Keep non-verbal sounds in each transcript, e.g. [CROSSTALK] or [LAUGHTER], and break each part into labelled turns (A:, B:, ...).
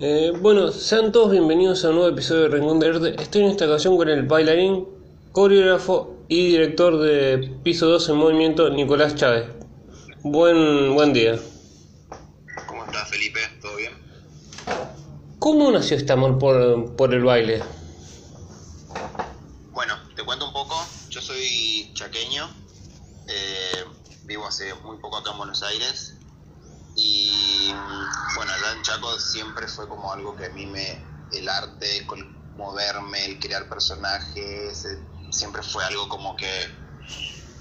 A: Eh, bueno, sean todos bienvenidos a un nuevo episodio de Rincón de Arte. Estoy en esta ocasión con el bailarín, coreógrafo y director de Piso 2 en Movimiento, Nicolás Chávez. Buen, buen día.
B: ¿Cómo estás, Felipe? ¿Todo bien?
A: ¿Cómo nació este amor por, por el baile?
B: Bueno, te cuento un poco. Yo soy chaqueño. eh, vivo hace muy poco acá en Buenos Aires. Y bueno, allá en Chaco siempre fue como algo que a mí me. El arte, el moverme, el crear personajes, eh, siempre fue algo como que.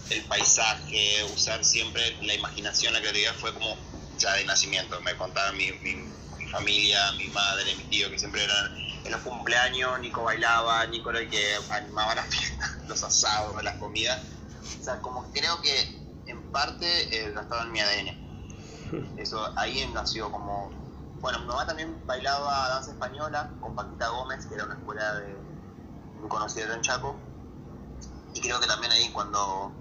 B: El paisaje, usar siempre la imaginación, la creatividad fue como ya de nacimiento. Me contaba mi, mi, mi familia, mi madre, mi tío, que siempre eran en los cumpleaños, Nico bailaba, Nico era el que animaba las fiestas, [LAUGHS] los asados, las comidas. O sea, como creo que en parte eh, estaba en mi ADN. [LAUGHS] Eso ahí nació como... Bueno, mi mamá también bailaba danza española con Paquita Gómez, que era una escuela de muy conocida en Chaco. Y creo que también ahí cuando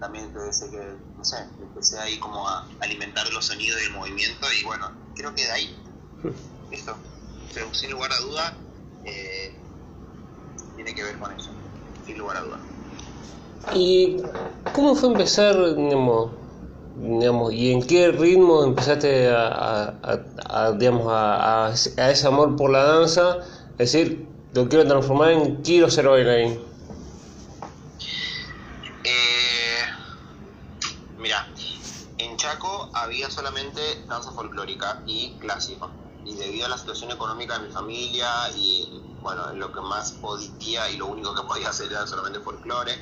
B: también pensé que, no sé, empecé ahí como a alimentar los sonidos y el movimiento y bueno, creo que de ahí, [LAUGHS] esto, pero sin lugar a duda, eh, tiene que ver con eso, sin lugar a duda.
A: ¿Y cómo fue empezar, digamos, digamos y en qué ritmo empezaste a, a- a- a, digamos, a, a- a ese amor por la danza? Es decir, lo quiero transformar en quiero ser bailarín.
B: Eh, mira, en Chaco había solamente danza folclórica y clásica. Y debido a la situación económica de mi familia y bueno, lo que más podía y lo único que podía hacer era solamente folclore.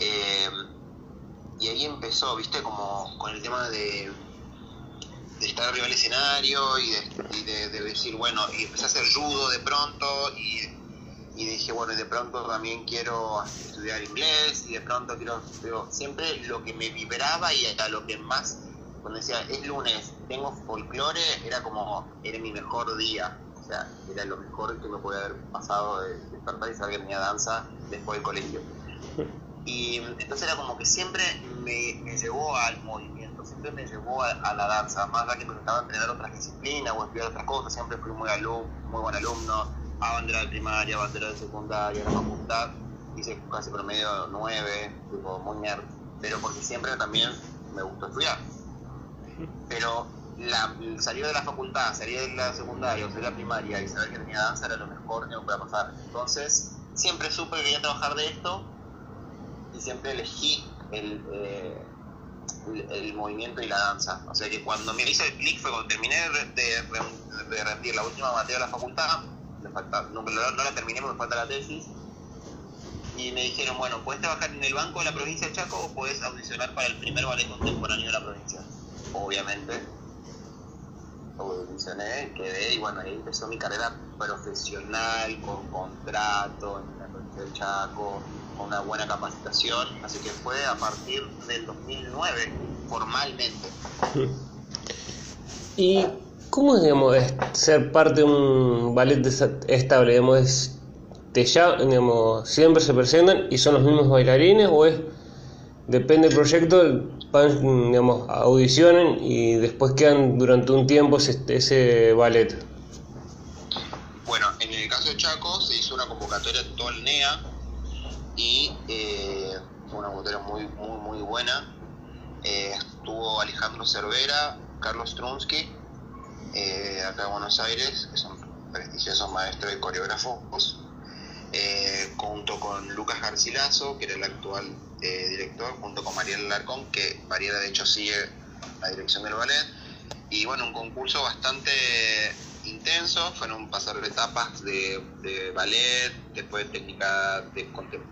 B: eh, y ahí empezó, viste, como con el tema de, estar arriba del escenario y, de, decir, bueno, y empecé a hacer judo de pronto y y dije, bueno, y de pronto también quiero estudiar inglés y de pronto quiero, pero siempre lo que me vibraba y a lo que más, cuando decía, es lunes, tengo folclore, era como, era mi mejor día, o sea, era lo mejor que me podía haber pasado de despertar y saber que tenía danza después del colegio. Y entonces era como que siempre me, me llevó al movimiento, siempre me llevó a, a la danza, más allá que me gustaba entrenar otras disciplinas o estudiar otras cosas, siempre fui muy, alum, muy buen alumno, a bandera de primaria, bandera de secundaria, la facultad, hice casi promedio 9, tipo muy nerd, pero porque siempre también me gustó estudiar. Pero la, salir de la facultad, salir de la secundaria o salir de la primaria y saber que tenía danza era lo mejor que me podía pasar. Entonces, siempre supe que quería trabajar de esto y siempre elegí el, eh, el, el movimiento y la danza. O sea que cuando me hice el clic fue cuando terminé de, de, de rendir la última materia de la facultad, me falta, no, la terminé porque me falta la tesis, y me dijeron, bueno, puedes trabajar en el banco de la provincia de Chaco o puedes audicionar para el primer ballet contemporáneo de la provincia. Obviamente, audicioné, quedé y bueno, ahí empezó mi carrera profesional, con contrato en la provincia del Chaco, con una buena capacitación, así que fue a partir del 2009, formalmente.
A: ¿Y cómo es, digamos, es ser parte de un ballet estable? Digamos, es, te ya, digamos, siempre se presentan y son los mismos bailarines o es, depende del proyecto, van, digamos, audicionen y después quedan durante un tiempo ese, ese ballet?
B: Bueno, en el caso de Chaco se hizo una convocatoria en todo el NEA y eh, una convocatoria muy, muy, muy buena. Eh, estuvo Alejandro Cervera, Carlos Trunsky, eh, acá en Buenos Aires, que son prestigiosos maestros y coreógrafos, junto con Lucas Garcilaso, que era el actual director, junto con Mariela Larcón, que Mariela de hecho sigue la dirección del ballet. Y bueno, un concurso bastante intenso, fueron pasar etapas de, ballet, después técnica de,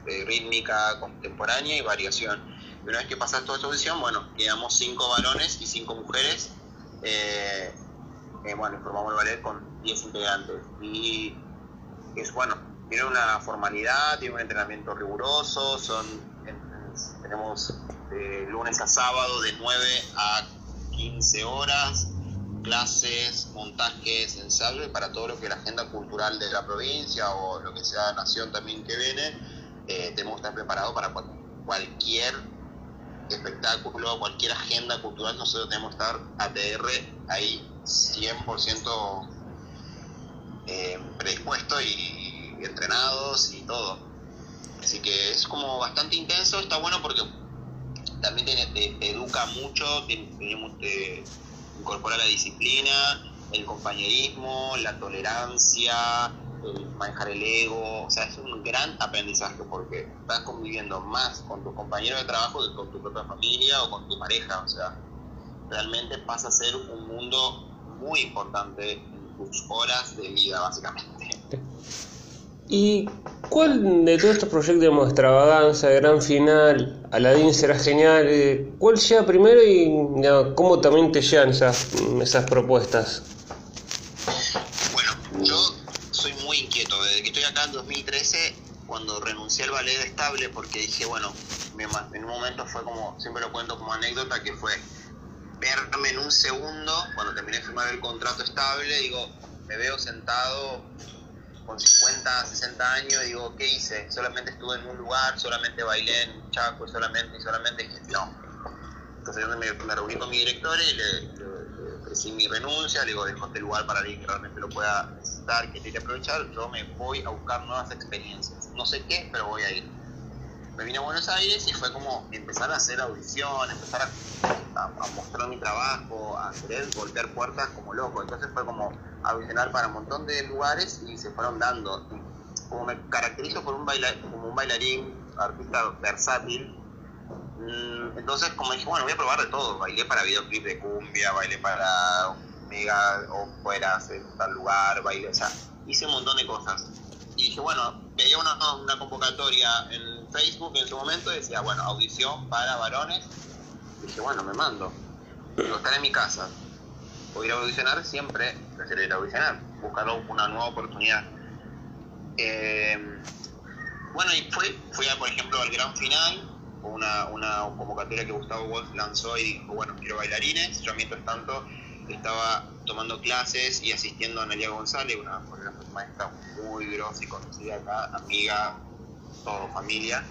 B: de rítmica contemporánea y variación. Y una vez que pasas toda esta audición, bueno, quedamos cinco varones y cinco mujeres. Eh, eh, bueno, formamos el ballet con 10 integrantes. Y es bueno, tiene una formalidad, tiene un entrenamiento riguroso, son en- tenemos de lunes a sábado de 9 a 15 horas, clases, montajes, ensayos, y para todo lo que es la agenda cultural de la provincia o lo que sea nación también que viene, eh, tenemos que estar preparados para cual- cualquier espectáculo, cualquier agenda cultural, nosotros tenemos que estar ATR ahí 100% eh, y, entrenados y todo. Así que es como bastante intenso, está bueno porque también te, educa mucho, te, te incorpora la disciplina, el compañerismo, la tolerancia, el manejar el ego, o sea, es un gran aprendizaje porque estás conviviendo más con tus compañeros de trabajo que con tu propia familia o con tu pareja, o sea, realmente pasa a ser un mundo muy importante en tus horas de vida, básicamente.
A: ¿Y cuál de todos estos proyectos, de extravaganza, gran final, Aladdin será genial, eh, cuál llega primero y cómo también te llegan esas, esas propuestas?
B: Bueno, yo soy muy inquieto, desde que estoy acá en 2013, cuando renuncié al ballet estable, porque dije, bueno, en un momento fue como, siempre lo cuento como anécdota, que fue verme en un segundo, cuando terminé de firmar el contrato estable, digo, me veo sentado con 50, 60 años, digo, ¿qué hice? Solamente estuve en un lugar, solamente bailé en Chaco, solamente, y solamente dije, no. Entonces yo me, reuní con mi director y le, ofrecí mi renuncia, le digo, dejo este lugar para alguien que realmente lo pueda necesitar, que quiera aprovechar, yo me voy a buscar nuevas experiencias. No sé qué, pero voy a ir me vine a Buenos Aires y fue como empezar a hacer audición, empezar a, mostrar mi trabajo, a querer golpear puertas como loco. Entonces fue como audicionar para un montón de lugares y se fueron dando. como me caracterizo por un como un bailarín, artista versátil, mm, entonces como dije, bueno, voy a probar de todo. Bailé para videoclip de cumbia, bailé para mega operas en tal lugar, bailé, o sea, hice un montón de cosas. Y dije, bueno, veía una, una convocatoria en Facebook en su momento decía, bueno, audición para varones. Dije, bueno, me mando. Digo, estar en mi casa. O ir audicionar, siempre prefiero ir a audicionar, buscar una nueva oportunidad. Eh, bueno, y fui, fui a, por ejemplo, al gran final, una, una convocatoria que Gustavo Wolf lanzó y dijo, bueno, quiero bailarines. Yo mientras tanto estaba tomando clases y asistiendo a Analia González, una, maestra muy grosa y conocida acá, amiga, todo familia.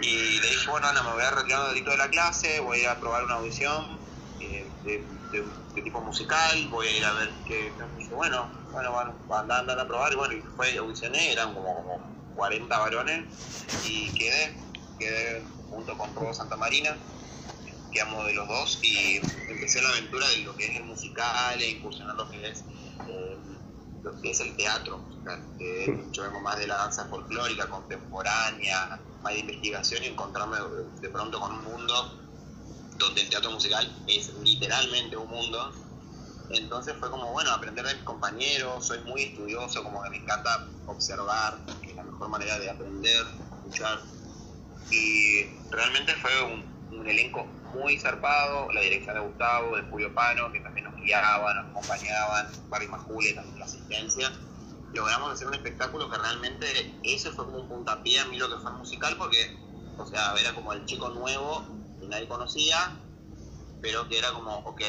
B: Y le dije, bueno, Ana, me voy a retirar un de la clase, voy a ir a probar una audición eh, de, tipo musical, voy a ir a ver qué... Dije, bueno, bueno, bueno, andar, a probar, y bueno, y fue, audicioné, eran como, como 40 varones, y quedé, quedé junto con Robo Santa Marina que amo de los dos y empecé la aventura de lo que es el musical e incursionar lo que es eh, lo que es el teatro musical. yo vengo más de la danza folclórica, contemporánea, más de investigación y encontrarme de pronto con un mundo donde el teatro musical es literalmente un mundo. Entonces fue como, bueno, aprender de mis compañeros, soy muy estudioso, como que me encanta observar, que es la mejor manera de aprender, escuchar. Y realmente fue un, un elenco muy zarpado, la dirección de Gustavo, de Julio Pano, que también nos guiaban, nos acompañaban, Barry Majule también la asistencia. Logramos hacer un espectáculo que realmente eso fue como un puntapié a mí lo que fue musical, porque, o sea, era como el chico nuevo que nadie conocía, pero que era como, ok,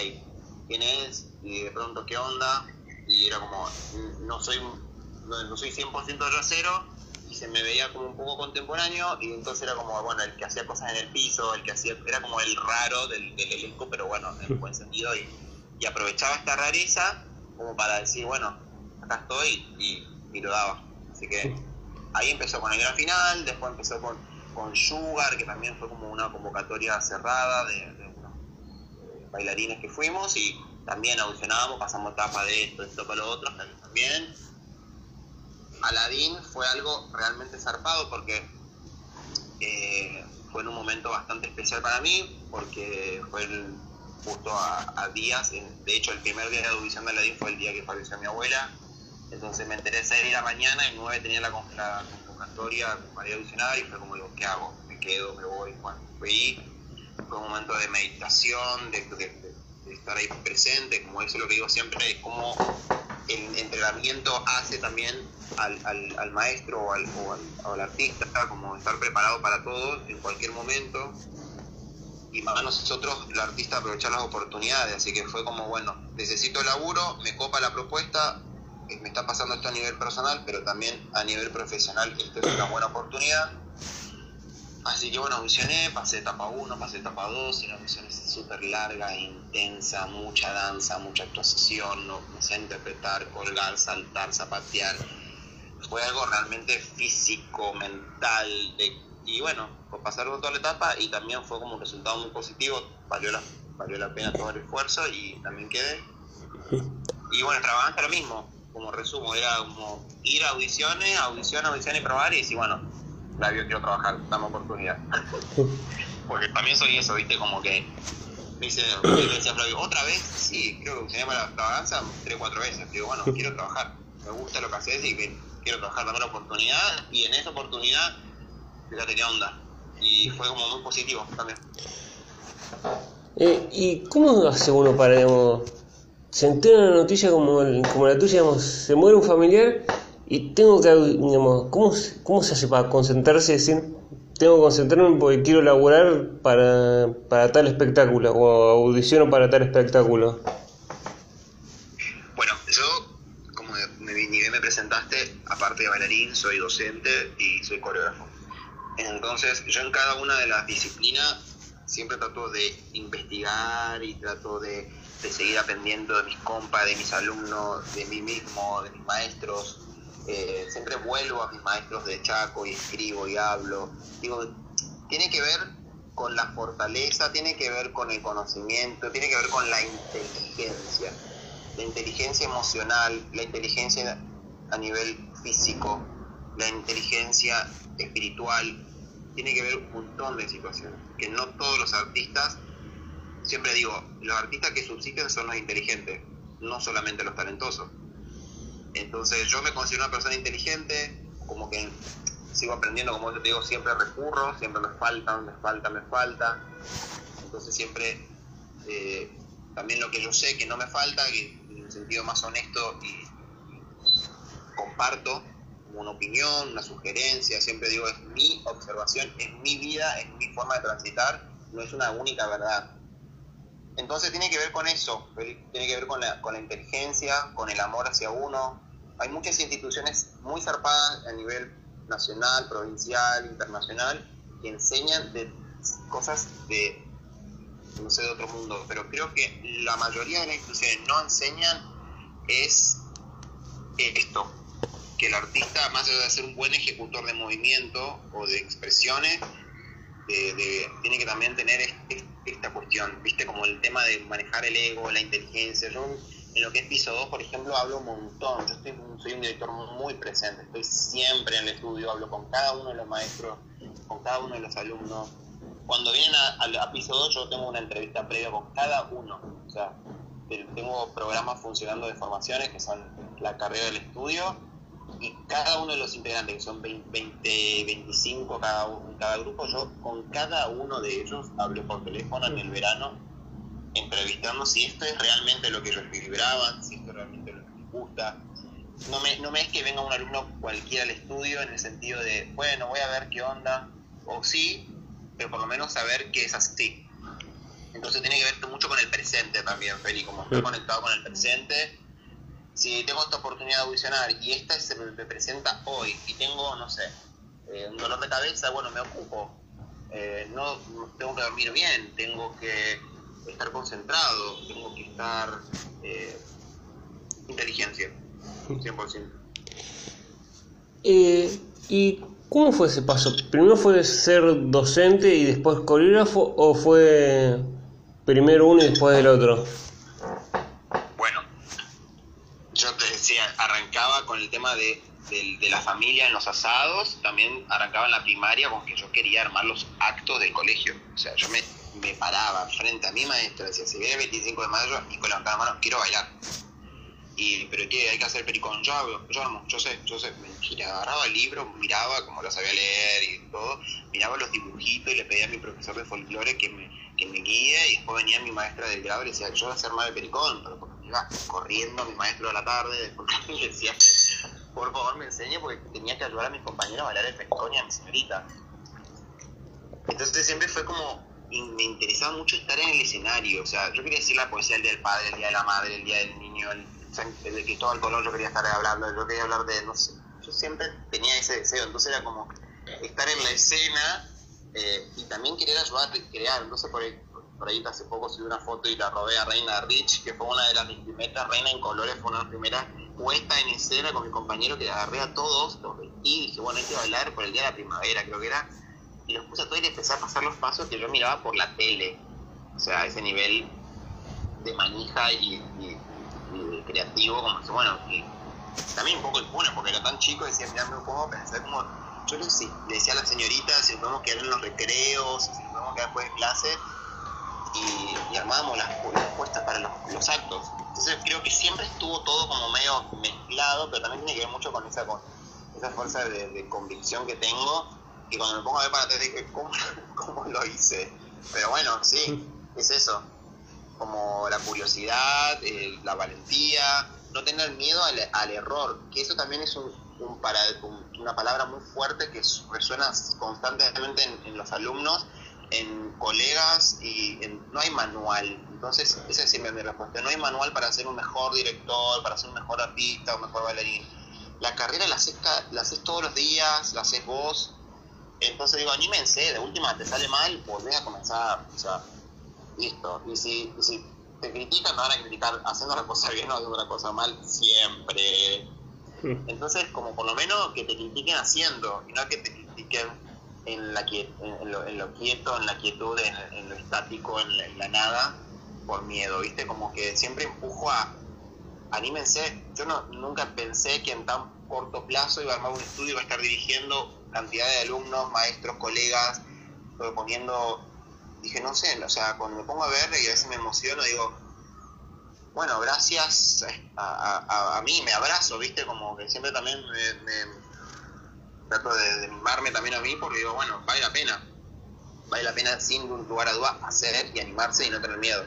B: ¿quién es? Y de pronto, ¿qué onda? Y era como, no soy, no, soy 100% rasero, y se me veía como un poco contemporáneo y entonces era como, bueno, el que hacía cosas en el piso, el que hacía, era como el raro del, elenco, pero bueno, en buen sentido y, aprovechaba esta rareza como para decir, bueno, acá estoy y, lo daba. Así que ahí empezó con el gran final, después empezó con, con Sugar, que también fue como una convocatoria cerrada de, unos eh, bailarines que fuimos y también audicionábamos, pasamos etapa de esto, esto para lo otro, también Aladdin fue algo realmente zarpado porque eh, fue en un momento bastante especial para mí, porque fue justo a, días, de hecho el primer día de audición de Aladdin fue el día que falleció mi abuela, entonces me enteré 6 de la mañana y 9 tenía la, la convocatoria para audicionar y fue como digo, ¿qué hago? ¿Me quedo? ¿Me voy? Bueno, fui, fue un momento de meditación, de, de, estar ahí presente, como eso es lo que digo siempre, es como el entrenamiento hace también al, al, maestro o al, o al, artista, como estar preparado para todo en cualquier momento. Y más nosotros, el artista, aprovechar las oportunidades. Así que fue como, bueno, necesito laburo, me copa la propuesta, eh, me está pasando esto a nivel personal, pero también a nivel profesional, esto es una buena oportunidad. Así que bueno, audicioné, pasé etapa 1, pasé etapa 2, y la audición súper larga, intensa, mucha danza, mucha actuación, no, no sé interpretar, colgar, saltar, zapatear. Fue algo realmente físico, mental, de, y bueno, por pasar toda la etapa y también fue como un resultado muy positivo, valió la, valió la pena todo el esfuerzo y también quedé. Y bueno, trabajando lo mismo, como resumo, era como ir a audiciones, audición, audición y probar y decir, bueno, la quiero trabajar, dame oportunidad. [LAUGHS] Porque también soy eso, viste, como que me dice, [LAUGHS] me decía Flavio, ¿otra vez? Sí, creo que audicioné para la danza tres o cuatro veces. Digo, bueno, [LAUGHS] quiero trabajar, me gusta lo que haces y que quiero trabajar, dame la oportunidad. Y en esa oportunidad, fíjate qué onda. Y fue como muy positivo también.
A: Eh, ¿Y cómo hace uno para, digamos, se entera una noticia como, como la tuya, digamos, se muere un familiar y tengo que, digamos, ¿cómo, cómo se hace para concentrarse y decir, tengo que concentrarme porque quiero laburar para, para tal espectáculo o audiciono para tal espectáculo?
B: Bueno, yo, como me, me presentaste, aparte de bailarín, soy docente y soy coreógrafo. Entonces, yo en cada una de las disciplinas siempre trato de investigar y trato de de seguir aprendiendo de mis compas, de mis alumnos, de mí mismo, de mis maestros. Eh, siempre vuelvo a mis maestros de Chaco y escribo y hablo. Digo, tiene que ver con la fortaleza, tiene que ver con el conocimiento, tiene que ver con la inteligencia. La inteligencia emocional, la inteligencia a nivel físico, la inteligencia espiritual, tiene que ver un montón de situaciones, que no todos los artistas siempre digo, los artistas que subsisten son los inteligentes, no solamente los talentosos. Entonces yo me considero una persona inteligente, como que sigo aprendiendo, como te digo, siempre recurro, siempre me falta, me falta, me falta. Entonces siempre eh, también lo que yo sé que no me falta, que en un sentido más honesto y comparto una opinión, una sugerencia, siempre digo, es mi observación, es mi vida, es mi forma de transitar, no es una única verdad. Entonces tiene que ver con eso, tiene que ver con la, inteligencia, con el amor hacia uno. Hay muchas instituciones muy zarpadas a nivel nacional, provincial, internacional, que enseñan de cosas de, no sé, de otro mundo, pero creo que la mayoría de las instituciones no enseñan es esto, que el artista, más allá de ser un buen ejecutor de movimiento o de expresiones, tiene que también tener esta cuestión, viste, como el tema de manejar el ego, la inteligencia. Yo en lo que es piso 2, por ejemplo, hablo un montón. Yo estoy, soy un director muy presente, estoy siempre en el estudio, hablo con cada uno de los maestros, con cada uno de los alumnos. Cuando vienen a, a piso 2, yo tengo una entrevista previa con cada uno. O sea, tengo programas funcionando de formaciones que son la carrera del estudio y cada uno de los integrantes, que son 20, 25 cada, cada grupo, yo con cada uno de ellos hablo por teléfono en el verano, entrevistando si esto es realmente lo que ellos vibraban, si esto es realmente lo que les gusta. No me, no me es que venga un alumno cualquiera al estudio en el sentido de, bueno, voy a ver qué onda, o sí, pero por lo menos saber que es así. Entonces tiene que ver mucho con el presente también, Feli, como estoy conectado con el presente, si tengo esta oportunidad de audicionar y esta se me presenta hoy y tengo, no sé, eh, un dolor de cabeza, bueno, me ocupo. Eh, no tengo que dormir bien, tengo que estar concentrado, tengo que estar eh, inteligencia, 100%.
A: Eh, ¿Y cómo fue ese paso? ¿Primero fue ser docente y después coreógrafo o fue primero uno y después el otro?
B: Arrancaba con el tema de, la familia en los asados, también arrancaba en la primaria con que yo quería armar los actos del colegio. O sea, yo me, me paraba frente a mi maestra, decía, si viene el 25 de mayo, con la mano, quiero bailar. Y, pero ¿qué? Hay que hacer pericón. Yo yo yo sé, yo sé. Me agarraba el libro, miraba como lo sabía leer y todo, miraba los dibujitos y le pedía a mi profesor de folclore que me, que me guíe y después venía mi maestra del grado y decía, yo voy a hacer más de pericón, pero iba corriendo a mi maestro de la tarde [LAUGHS] porque me decía por favor me enseñe porque tenía que ayudar a mis compañeros a bailar el pericón y a mi señorita. Entonces siempre fue como, me interesaba mucho estar en el escenario, o sea, yo quería decir la poesía el día del padre, el día de la madre, el día del niño, el, de que todo el color yo quería estar hablando, yo quería hablar de, no sé, yo siempre tenía ese deseo, entonces era como estar en la escena eh, y también querer ayudar a crear. Entonces, por ahí, por ahí hace poco subí una foto y la robé a Reina Rich, que fue una de las primeras, Reina en colores, fue una de las primeras puesta en escena con mi compañero que agarré a todos, los vestí y dije, bueno, hay que bailar por el día de la primavera, creo que era, y los puse a todos y empecé a pasar los pasos que yo miraba por la tele, o sea, ese nivel de manija y, creativo, como que, bueno, y también un poco impune, porque era tan chico, decía, mira, me a pensar como, yo le, decía a la señorita si nos podemos quedar en los recreos, si nos podemos quedar después de clase, y, armábamos las, puestas para los, actos. Entonces creo que siempre estuvo todo como medio mezclado, pero también tiene que ver mucho con esa, con esa fuerza de, convicción que tengo, y cuando me pongo a ver para atrás digo, ¿cómo, [LAUGHS] ¿cómo lo hice? Pero bueno, sí, es eso, como la curiosidad, la valentía, no tener miedo al, error, que eso también es un, para, una palabra muy fuerte que resuena constantemente en los alumnos en colegas y no hay manual. Entonces, esa es siempre mi respuesta. No hay manual para ser un mejor director, para ser un mejor artista, un mejor bailarín. La carrera la haces, la haces todos los días, la haces vos. Entonces digo, anímense, de última te sale mal, volvés a comenzar. O sea, listo. Y si, si te critican, me van a criticar haciendo la cosa [LAUGHS] bien o haciendo la cosa mal, siempre. Hmm. Entonces, como por lo menos que te critiquen haciendo, y no que te critiquen en, la, en, lo, en lo quieto, en la quietud, en, lo estático, en la, nada, por miedo, ¿viste? Como que siempre empujo a, anímense, yo no, nunca pensé que en tan corto plazo iba a armar un estudio, iba a estar dirigiendo cantidad de alumnos, maestros, colegas, poniendo, dije, no sé, o sea, cuando me pongo a ver y a veces me emociono, digo, bueno, gracias a, a, mí, me abrazo, ¿viste? Como que siempre también me trato de, de, también a mí porque digo, bueno, vale la pena. Vale la pena sin lugar a duda hacer y animarse y no tener miedo.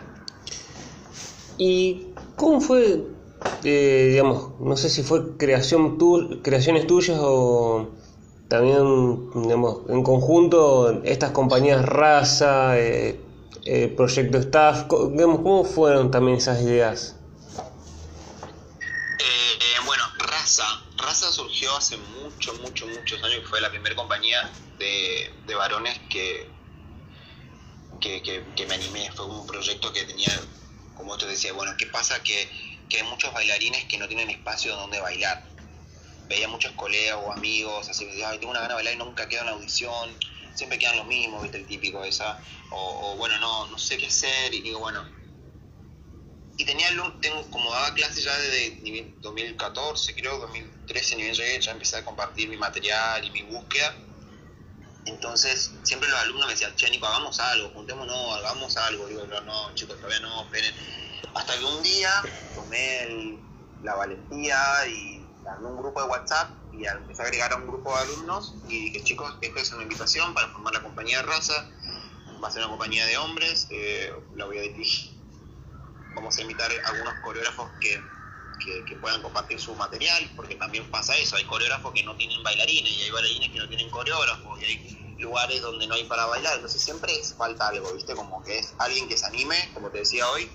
A: ¿Y cómo fue, eh, digamos, no sé si fue creación tu, creaciones tuyas o también, digamos, en conjunto estas compañías Raza, eh, eh, Proyecto Staff, digamos, ¿cómo fueron también esas ideas?
B: Surgió hace mucho, mucho, muchos años, que fue la primera compañía de, varones que, que, me animé. Fue un proyecto que tenía, como te decía, bueno, ¿qué pasa? Que, hay muchos bailarines que no tienen espacio donde bailar. Veía muchos colegas o amigos, así, ay, tengo una gana de bailar y nunca quedo en audición, siempre quedan los mismos, ¿viste? El típico esa. O, o bueno, no, no sé qué hacer y digo, bueno, y tenía tengo, como daba clases ya desde 2014, creo, 2013, ni bien llegué, ya empecé a compartir mi material y mi búsqueda. Entonces, siempre los alumnos me decían, che, Nico, hagamos algo, juntémonos, hagamos algo. Digo, no, chicos, todavía no, esperen. Hasta que un día tomé la valentía y armé un grupo de WhatsApp y empecé a agregar a un grupo de alumnos y dije, chicos, esta es una invitación para formar la compañía de raza. Va a ser una compañía de hombres, eh, la voy a dirigir vamos a invitar a algunos coreógrafos que, puedan compartir su material, porque también pasa eso, hay coreógrafos que no tienen bailarines y hay bailarines que no tienen coreógrafos y hay lugares donde no hay para bailar, entonces siempre falta algo, ¿viste? Como que es alguien que se anime, como te decía hoy,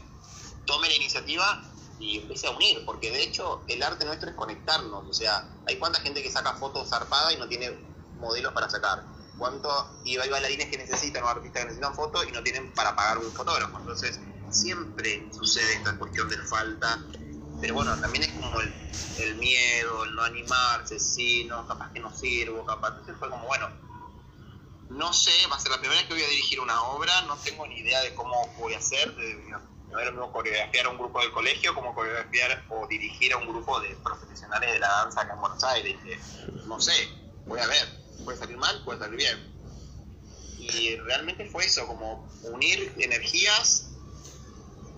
B: tome la iniciativa y empiece a unir, porque de hecho el arte nuestro es conectarnos, o sea, hay cuánta gente que saca fotos zarpadas y no tiene modelos para sacar, cuánto, y hay bailarines que necesitan o artistas que necesitan fotos y no tienen para pagar un fotógrafo, entonces siempre sucede esta cuestión de falta, pero bueno, también es como el, miedo, el no animarse, sí, no, capaz que no sirvo, capaz. Entonces fue como, bueno, no sé, va a ser la primera vez que voy a dirigir una obra, no tengo ni idea de cómo voy a hacer, de, no es lo coreografiar a un grupo del colegio como coreografiar o dirigir a un grupo de profesionales de la danza acá en Buenos Aires. No sé, voy a ver, puede salir mal, puede salir bien. Y realmente fue eso, como unir energías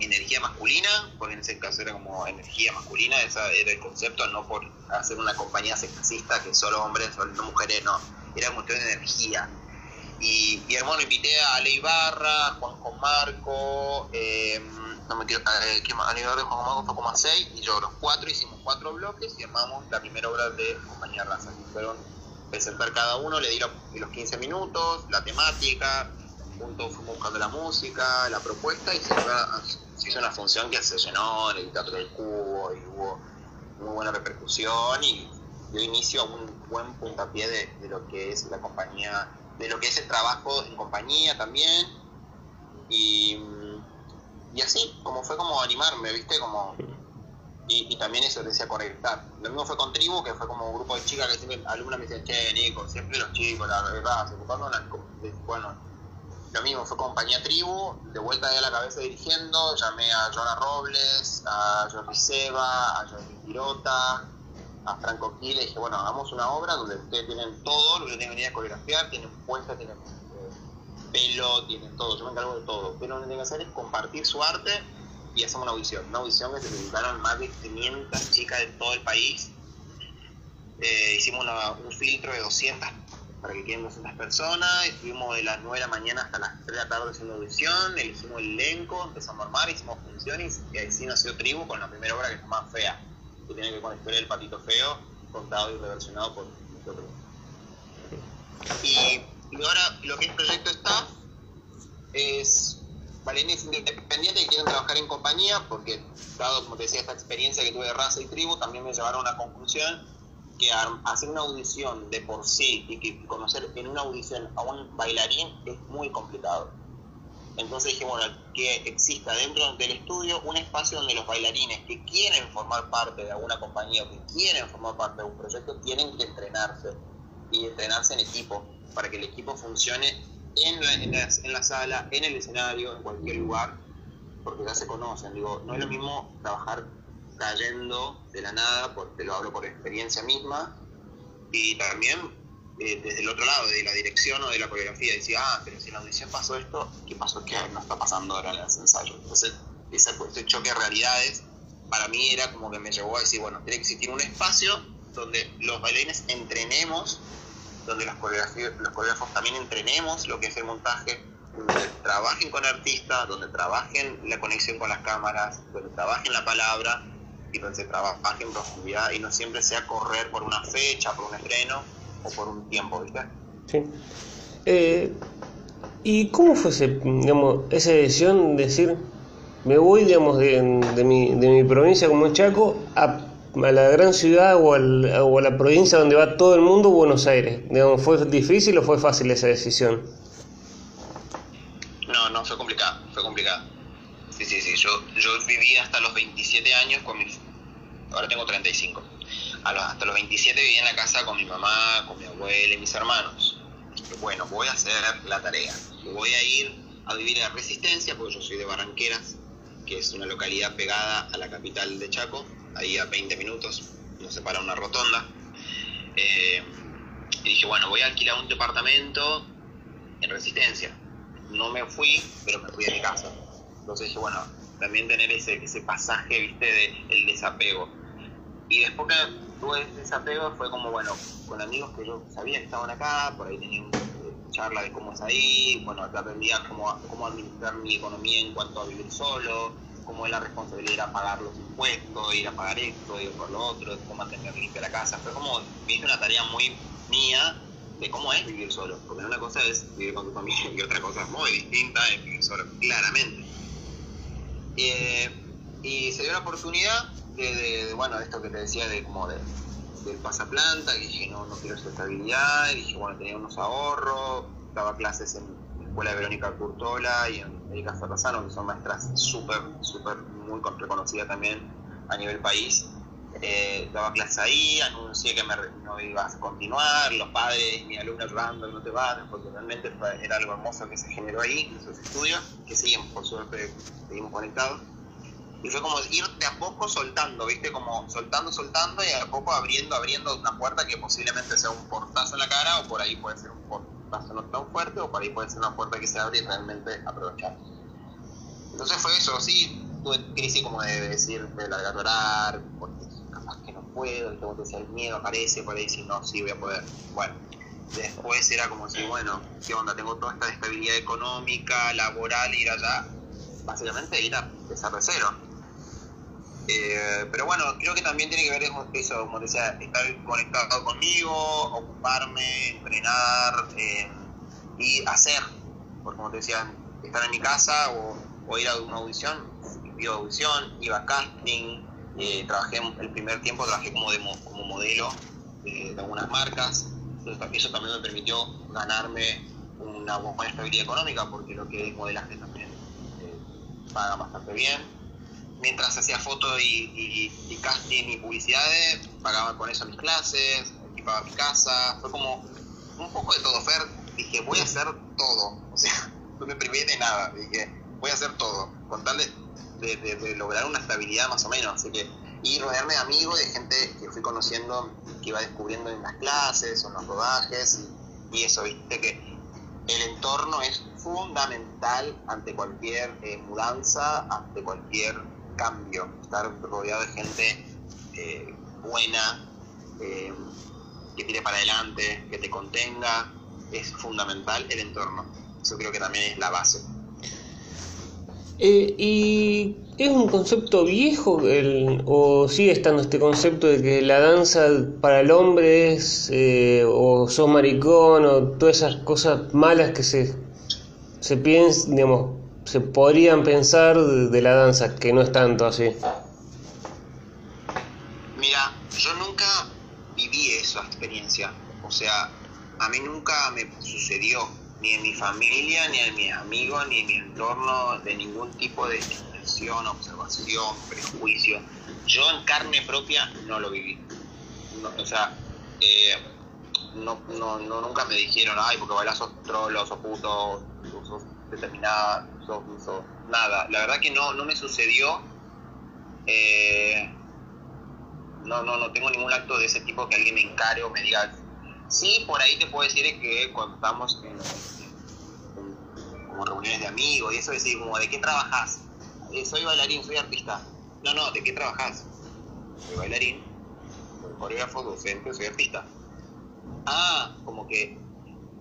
B: energía masculina, porque en ese caso era como energía masculina, ese era el concepto, no por hacer una compañía sexista que solo hombres, solo mujeres, no, era cuestión de energía. Y, y hermano, invité a Ale Ibarra, a Juanjo Marco, eh, no me quiero, eh, Ale Ibarra y Juanjo Marco fue como a seis, y yo los cuatro hicimos cuatro bloques y armamos la primera obra de Compañía Raza, que fueron presentar cada uno, le di los, los 15 minutos, la temática, juntos fuimos buscando la música, la propuesta y se se hizo una función que se llenó en el Teatro del Cubo y hubo muy buena repercusión y dio inicio a un buen puntapié de, lo que es la compañía de lo que es el trabajo en compañía también. Y, y así, como fue como animarme, ¿viste? Como, y, también eso decía conectar. Lo mismo fue con Tribu, que fue como un grupo de chicas que siempre, alumnas me decían, che, Nico, siempre los chicos, la verdad, se ocuparon, bueno, lo mismo, fue compañía Tribu, de vuelta de la cabeza dirigiendo, llamé a Jonah Robles, a Jordi Seba, a Jordi Tirota, a Franco Gil, y dije, bueno, hagamos una obra donde ustedes tienen todo, lo que tienen que venir a coreografiar, tienen puesta, tienen eh, pelo, tienen todo, yo me encargo de todo, pero lo que tienen que hacer es compartir su arte y hacemos una audición, una audición que se presentaron más de 500 chicas de todo el país, eh, hicimos un filtro de 200 para que queden 200 personas, estuvimos de las 9 de la mañana hasta las 3 de la tarde haciendo audición, hicimos el elenco, empezamos a armar, hicimos funciones y así nació Tribu con la primera obra que se llama Fea, que tiene que ver con la historia del patito feo, contado y reversionado por. Y, y ahora lo que es Proyecto Staff es bailarines independientes que quieren trabajar en compañía, porque dado, como te decía, esta experiencia que tuve de raza y tribu, también me llevaron a la conclusión que hacer una audición de por sí y que conocer en una audición a un bailarín es muy complicado. Entonces dije, bueno, que exista dentro del estudio un espacio donde los bailarines que quieren formar parte de alguna compañía o que quieren formar parte de un proyecto tienen que entrenarse y entrenarse en equipo para que el equipo funcione en la, en la sala, en el escenario, en cualquier lugar, porque ya se conocen. Digo, no es lo mismo trabajar cayendo de la nada, porque lo hablo por experiencia misma, y también eh, desde el otro lado, de la dirección o de la coreografía, decía, ah, pero si en la audición pasó esto, ¿qué pasó? ¿Qué no está pasando ahora en los ensayos? Entonces, ese, choque de realidades, para mí era como que me llevó a decir, bueno, tiene que existir un espacio donde los bailarines entrenemos, donde los los coreógrafos también entrenemos lo que es el montaje, donde trabajen con artistas, donde trabajen la conexión con las cámaras, donde trabajen la palabra, y donde se trabaje en profundidad y no siempre sea correr por una fecha, por un estreno o por un tiempo, ¿viste?
A: Sí. Eh, ¿Y cómo fue ese, digamos, esa decisión de decir, me voy, digamos, de, de, mi, de mi provincia como Chaco a, a la gran ciudad o, al, o, a la provincia donde va todo el mundo, Buenos Aires? Digamos, ¿Fue difícil o fue fácil esa decisión?
B: No, no, fue complicado, fue complicado Sí, sí, sí. Yo, yo viví hasta los 27 años con mis... Ahora tengo 35. hasta los 27 viví en la casa con mi mamá, con mi abuela y mis hermanos. Bueno, voy a hacer la tarea. Voy a ir a vivir a Resistencia, porque yo soy de Barranqueras, que es una localidad pegada a la capital de Chaco, ahí a 20 minutos, nos separa una rotonda. Eh, y dije, bueno, voy a alquilar un departamento en Resistencia. No me fui, pero me fui de mi casa entonces dije, bueno, también tener ese, ese pasaje, viste, del el desapego. Y después que tuve ese desapego fue como, bueno, con amigos que yo sabía que estaban acá, por ahí tenía una charla de cómo es ahí, bueno, aprendí a cómo, cómo administrar mi economía en cuanto a vivir solo, cómo es la responsabilidad de ir a pagar los impuestos, ir a pagar esto, ir por lo otro, cómo mantener limpia la casa. Fue como, me hice una tarea muy mía de cómo es vivir solo, porque una cosa es vivir con tu familia [LAUGHS] y otra cosa muy distinta es vivir solo, claramente. Eh, y se dio la oportunidad de, bueno, esto que te decía de como de, del pasaplanta, que dije, no, no quiero esa estabilidad, dije, bueno, tenía unos ahorros, daba clases en la escuela de Verónica Curtola y en Erika Ferrazano, que son maestras súper, súper, muy reconocidas también a nivel país. Eh, daba clases ahí, anuncié que me, no iba a continuar, los padres mi alumna llorando no te vas, porque realmente era algo hermoso que se generó ahí, en esos estudios, que siguen, por suerte, seguimos conectados. Y fue como ir de a poco soltando, ¿viste? Como soltando, soltando y a poco abriendo, abriendo una puerta que posiblemente sea un portazo en la cara o por ahí puede ser un portazo no tan fuerte o por ahí puede ser una puerta que se abre y realmente aprovechar. Entonces fue eso, sí, tuve crisis como de decir, de largar orar, porque puedo, tengo que el miedo aparece por ahí decir, no, sí voy a poder. Bueno, después era como decir, bueno, ¿qué onda? Tengo toda esta estabilidad económica, laboral, ir allá, básicamente ir a empezar. Eh, pero bueno, creo que también tiene que ver eso, como decía, estar conectado conmigo, ocuparme, entrenar eh, y hacer. Porque como te decía, estar en mi casa o, ir a una audición, pido audición, iba a casting, eh, trabajé el primer tiempo trabajé como, como modelo de, algunas marcas. Eso también me permitió ganarme una buena estabilidad económica, porque lo que es modelaje también eh, paga bastante bien. Mientras hacía fotos y, casting y publicidades, pagaba con eso mis clases, equipaba mi casa, fue como un poco de todo. Fer, dije, voy a hacer todo, o sea, [LAUGHS] no me privé de nada, dije, voy a hacer todo, con tal de, de lograr una estabilidad más o menos, así que y rodearme de amigos y de gente que fui conociendo, que iba descubriendo en las clases o en los rodajes y, eso, viste que el entorno es fundamental ante cualquier eh, mudanza, ante cualquier cambio, estar rodeado de gente eh, buena, eh, que tire para adelante, que te contenga, es fundamental el entorno. Eso creo que también es la base.
A: ¿Y es un concepto viejo o sigue estando este concepto de que la danza para el hombre es eh, o sos maricón o todas esas cosas malas que se, se piensan, digamos, se podrían pensar de, la danza, que no es tanto así?
B: Mira, yo nunca viví esa experiencia, o sea, a mí nunca me sucedió, ni en mi familia, ni en mis amigos, ni en mi entorno, de ningún tipo de observación, prejuicio. Yo en carne propia no lo viví. o sea, eh, no, no, nunca me dijeron, ay, porque bailas sos trolo, sos puto, sos determinada, sos, nada. La verdad que no, no me sucedió. Eh, no, no, no tengo ningún acto de ese tipo que alguien me encare o me diga. Sí, por ahí te puedo decir que cuando estamos en, como reuniones de amigos y eso, decir, como, ¿de qué trabajas? Eh, soy bailarín, soy artista. No, no, ¿de qué trabajas? Soy bailarín, soy coreógrafo, docente, soy artista. Ah, como que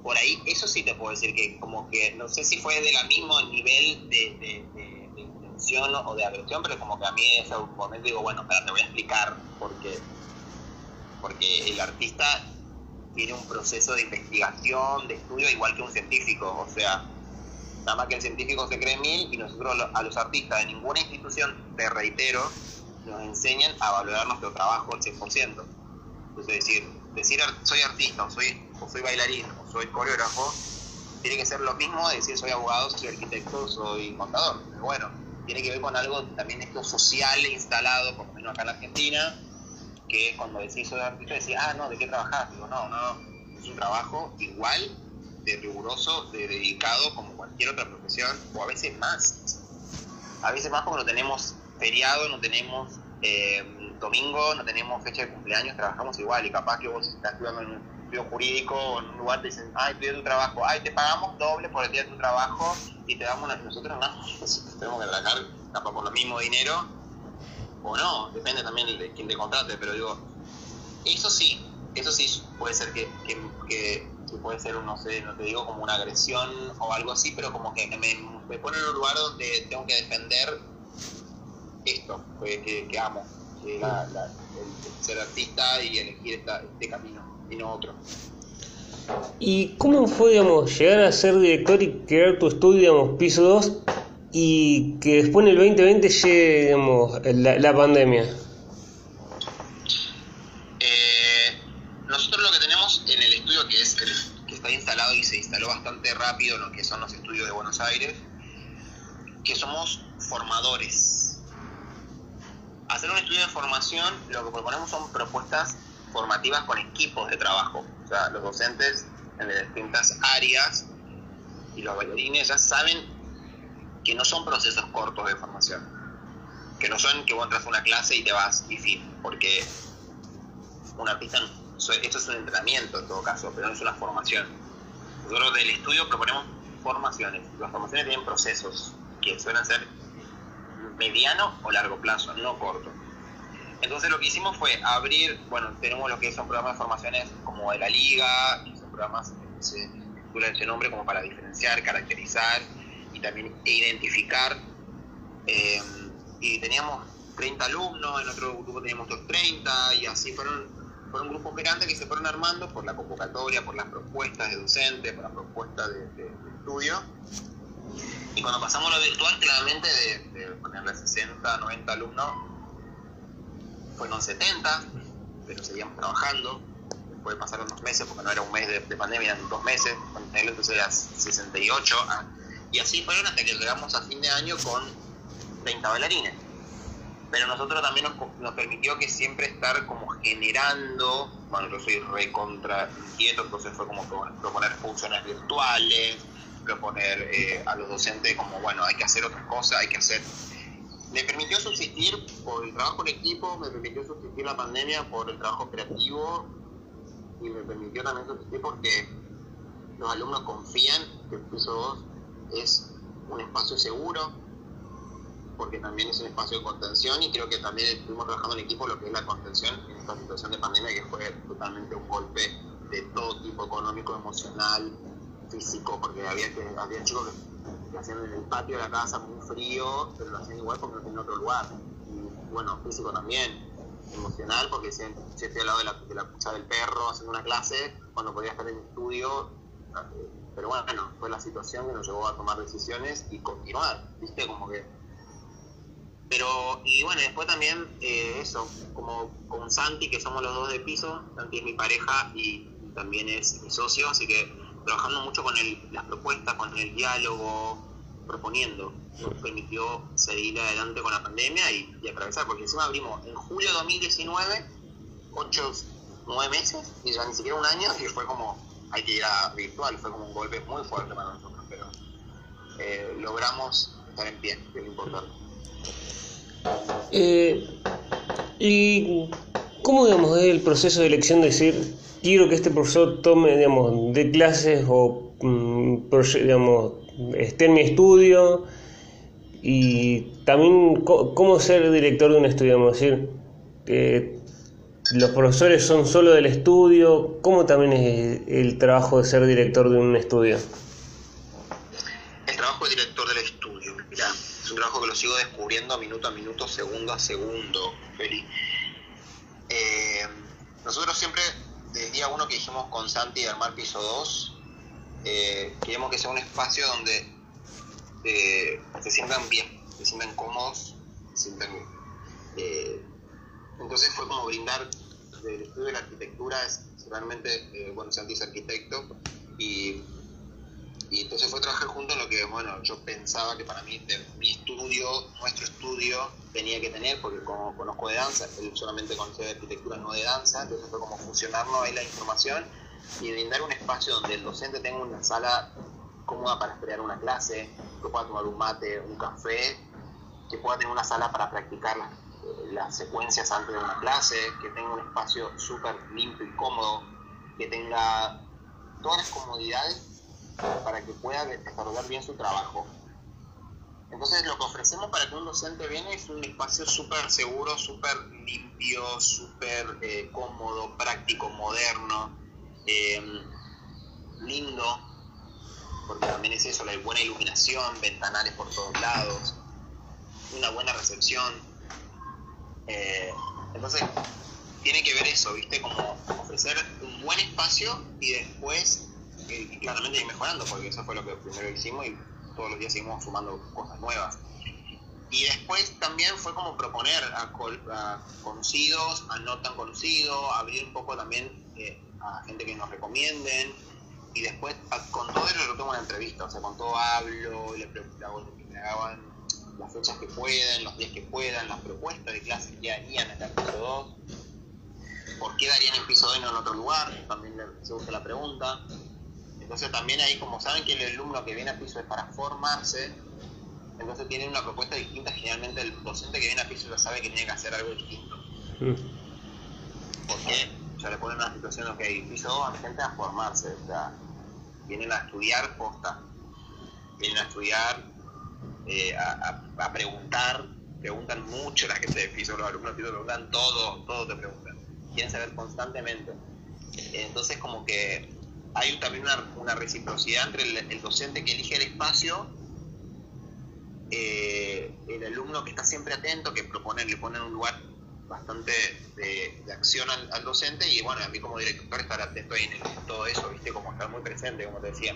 B: por ahí, eso sí te puedo decir que como que, no sé si fue de la mismo nivel de, de, intención o de agresión, pero como que a mí en ese momento digo, bueno, espera, te voy a explicar porque, porque el artista tiene un proceso de investigación, de estudio, igual que un científico, o sea, Nada más que el científico se cree mil y nosotros a los artistas de ninguna institución, te reitero, nos enseñan a valorar nuestro trabajo al 100%. Entonces decir, decir soy artista, o soy, o soy bailarín, o soy coreógrafo, tiene que ser lo mismo de decir soy abogado, soy arquitecto, soy contador. Pero bueno, tiene que ver con algo también esto social instalado, por lo menos acá en Argentina, que cuando decís soy artista, decís, ah, no, ¿de qué trabajás? Digo, no, no, es un trabajo igual de riguroso, de dedicado como cualquier otra profesión, o a veces más. A veces más porque no tenemos feriado, no tenemos eh, domingo, no tenemos fecha de cumpleaños, trabajamos igual. Y capaz que vos estás estudiando en un estudio jurídico o en un lugar te dicen, ay, tu tu trabajo, ay, te pagamos doble por el día de tu trabajo y te damos una... Nosotros no, [LAUGHS] tenemos que trabajar capaz por lo mismo dinero o no, depende también de quién te contrate, pero digo, eso sí, eso sí puede ser que, que que puede ser, no sé, no te digo como una agresión o algo así, pero como que me, me pone en un lugar donde tengo que defender esto que, que, amo, el, ser artista y elegir este camino y no otro.
A: ¿Y cómo fue, digamos, llegar a ser director y crear tu estudio, digamos, piso 2, y que después en el 2020 llegue, digamos, la, la pandemia?
B: instalado y se instaló bastante rápido en lo que son los estudios de Buenos Aires, que somos formadores. Hacer un estudio de formación, lo que proponemos son propuestas formativas con equipos de trabajo. O sea, los docentes en las distintas áreas y los bailarines ya saben que no son procesos cortos de formación. Que no son que vos entras a una clase y te vas y fin. Porque un artista, esto es un entrenamiento en todo caso, pero no es una formación. Nosotros del estudio proponemos formaciones. Las formaciones tienen procesos que suelen ser mediano o largo plazo, no corto. Entonces lo que hicimos fue abrir, bueno, tenemos lo que son programas de formaciones como de la liga, y son programas que se titulan ese nombre como para diferenciar, caracterizar también identificar. Eh, y teníamos 30 alumnos, en otro grupo teníamos otros 30 y así fueron fueron grupos grandes que se fueron armando por la convocatoria, por las propuestas de docentes, por las propuestas de, estudio. Y cuando pasamos a lo virtual, claramente de, ponerle 60, 90 alumnos, fueron 70, pero seguíamos trabajando. puede pasar unos meses, porque no era un mes de, pandemia, eran dos meses, entonces era 68, ah, y así fueron hasta que llegamos a fin de año con 30 bailarines. Pero nosotros también nos, permitió que siempre estar como generando, bueno, yo soy recontra inquieto, entonces fue como proponer funciones virtuales, proponer eh, a los docentes como, bueno, hay que hacer otras cosas, hay que hacer... Me permitió subsistir por el trabajo en equipo, me permitió subsistir la pandemia por el trabajo creativo y me permitió también subsistir porque los alumnos confían que piso 2 es un espacio seguro, porque también es un espacio de contención y creo que también estuvimos trabajando en equipo lo que es la contención en esta situación de pandemia que fue totalmente un golpe de todo tipo económico, emocional, físico, porque había, que, había chicos que, hacían en el patio de la casa muy frío, pero lo hacían igual porque no tenían otro lugar. Y bueno, físico también, emocional, porque si, estoy al lado de la, de la pucha del perro haciendo una clase, cuando podía estar en estudio, eh, pero bueno, fue la situación que nos llevó a tomar decisiones y continuar, ¿viste? Como que pero, y bueno, después también eh, eso, como con Santi, que somos los dos de piso, Santi es mi pareja y también es mi socio, así que trabajando mucho con el, las propuestas, con el diálogo, proponiendo, nos permitió seguir adelante con la pandemia y, atravesar, porque encima abrimos en julio de 2019, 8, 9 meses, y ya ni siquiera un año, y fue como, hay que ir a virtual, fue como un golpe muy fuerte para nosotros, pero eh, logramos estar en pie, que es lo importante.
A: Eh, ¿Y cómo digamos, es el proceso de elección de decir, quiero que este profesor tome, digamos, de clases o, mm, digamos, esté en mi estudio y también cómo ser director de un estudio, vamos a decir, que los profesores son solo del estudio, ¿cómo también es el trabajo de ser director de un estudio?
B: El trabajo de director del estudio, mira, es un trabajo que lo sigo descubriendo minuto a minuto, segundo a segundo, Feli. Eh, nosotros siempre desde día uno que dijimos con Santi de armar piso 2, eh, queremos que sea un espacio donde eh, se sientan bien, se sientan cómodos, se sientan... Eh, entonces fue como brindar el estudio de la arquitectura, es realmente, eh, bueno, Santi es arquitecto, y, y entonces fue trabajar junto en lo que, bueno, yo pensaba que para mí, mi estudio, nuestro estudio, tenía que tener, porque como conozco de danza, él solamente conoce de arquitectura, no de danza, entonces fue como fusionarnos ahí la información y brindar un espacio donde el docente tenga una sala cómoda para esperar una clase, que pueda tomar un mate, un café, que pueda tener una sala para practicar las, secuencias antes de una clase, que tenga un espacio súper limpio y cómodo, que tenga todas las comodidades para que pueda desarrollar bien su trabajo. Entonces lo que ofrecemos para que un docente viene es un espacio súper seguro, súper limpio, súper eh, cómodo, práctico, moderno, eh, lindo, porque también es eso, la buena iluminación, ventanales por todos lados, una buena recepción. Eh, entonces tiene que ver eso, ¿viste? Como ofrecer un buen espacio y después claramente ir mejorando, porque eso fue lo que primero hicimos y todos los días seguimos sumando cosas nuevas. Y después también fue como proponer a, conocidos, a no tan conocidos, abrir un poco también eh, a gente que nos recomienden. Y después con todo ello yo tengo una entrevista, o sea, con todo hablo, le pregunto que me hagan las fechas que puedan, los días que puedan, las propuestas de clases que harían en el piso 2, por qué darían el piso 2 y no en otro lugar, también se usa la pregunta. Entonces también ahí, como saben que el alumno que viene a piso es para formarse, entonces tienen una propuesta distinta. Generalmente el docente que viene a piso ya sabe que tiene que hacer algo distinto. Mm. Porque ya le ponen una situación, ok, piso 2 a la gente a formarse, o sea, vienen a estudiar posta, vienen a estudiar, eh, a, preguntar, preguntan mucho la gente de piso, los alumnos de piso preguntan todo, todo te preguntan, quieren saber constantemente. Entonces como que hay también una, reciprocidad entre el, docente que elige el espacio, eh, el alumno que está siempre atento, que propone, le pone un lugar bastante de, acción al, docente y bueno, a mí como director estar atento ahí en, todo eso, viste, como estar muy presente, como te decía.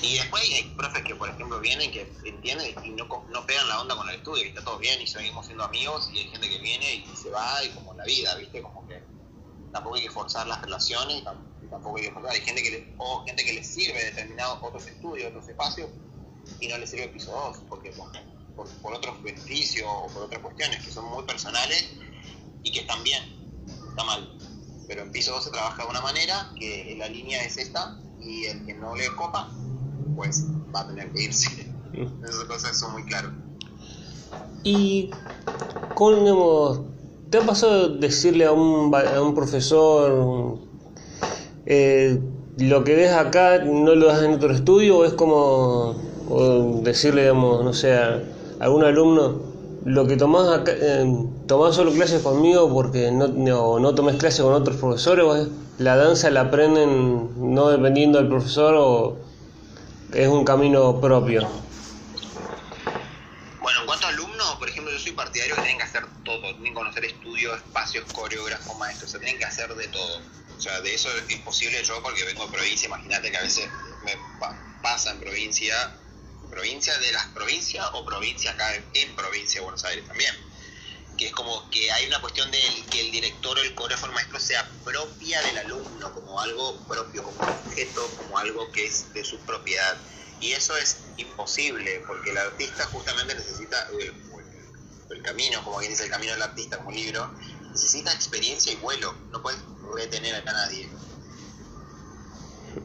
B: Y después hay profes que, por ejemplo, vienen, que entienden y no, no pegan la onda con el estudio, y está todo bien y seguimos siendo amigos y hay gente que viene y se va y como la vida, viste, como que tampoco hay que forzar las relaciones, tampoco hay que forzar, hay gente que le, o gente que le sirve determinados otros estudios, otros espacios, y no le sirve el piso 2, porque por, por, otros beneficios o por otras cuestiones que son muy personales y que están bien, está mal. Pero en piso 2 se trabaja de una manera, que la línea es esta, y el que no le copa, pues va a tener que irse. Esas cosas son muy claras.
A: Y con, digamos, ¿te ha pasado decirle a un, a un profesor eh, lo que ves acá no lo das en otro estudio o es como decirle, digamos, no sé, a algún alumno, lo que tomás acá, eh, tomás solo clases conmigo porque no, no, no tomes clases con otros profesores o la danza la aprenden no dependiendo del profesor o es un camino propio?
B: Bueno, en cuanto a alumnos, por ejemplo, yo soy partidario que tienen que hacer todo, tienen que conocer estudios, espacios, coreógrafos, maestros, o sea, tienen que hacer de todo. O sea, de eso es imposible yo porque vengo de provincia, imagínate que a veces me pasa en provincia, provincia de las provincias o provincia acá en, provincia de Buenos Aires también. Que es como que hay una cuestión de que el director o el coreógrafo el maestro sea propia del alumno, como algo propio, como un objeto, como algo que es de su propiedad. Y eso es imposible, porque el artista justamente necesita el, camino, como quien dice, el camino del artista como libro, necesita experiencia y vuelo, no puedes retener a nadie.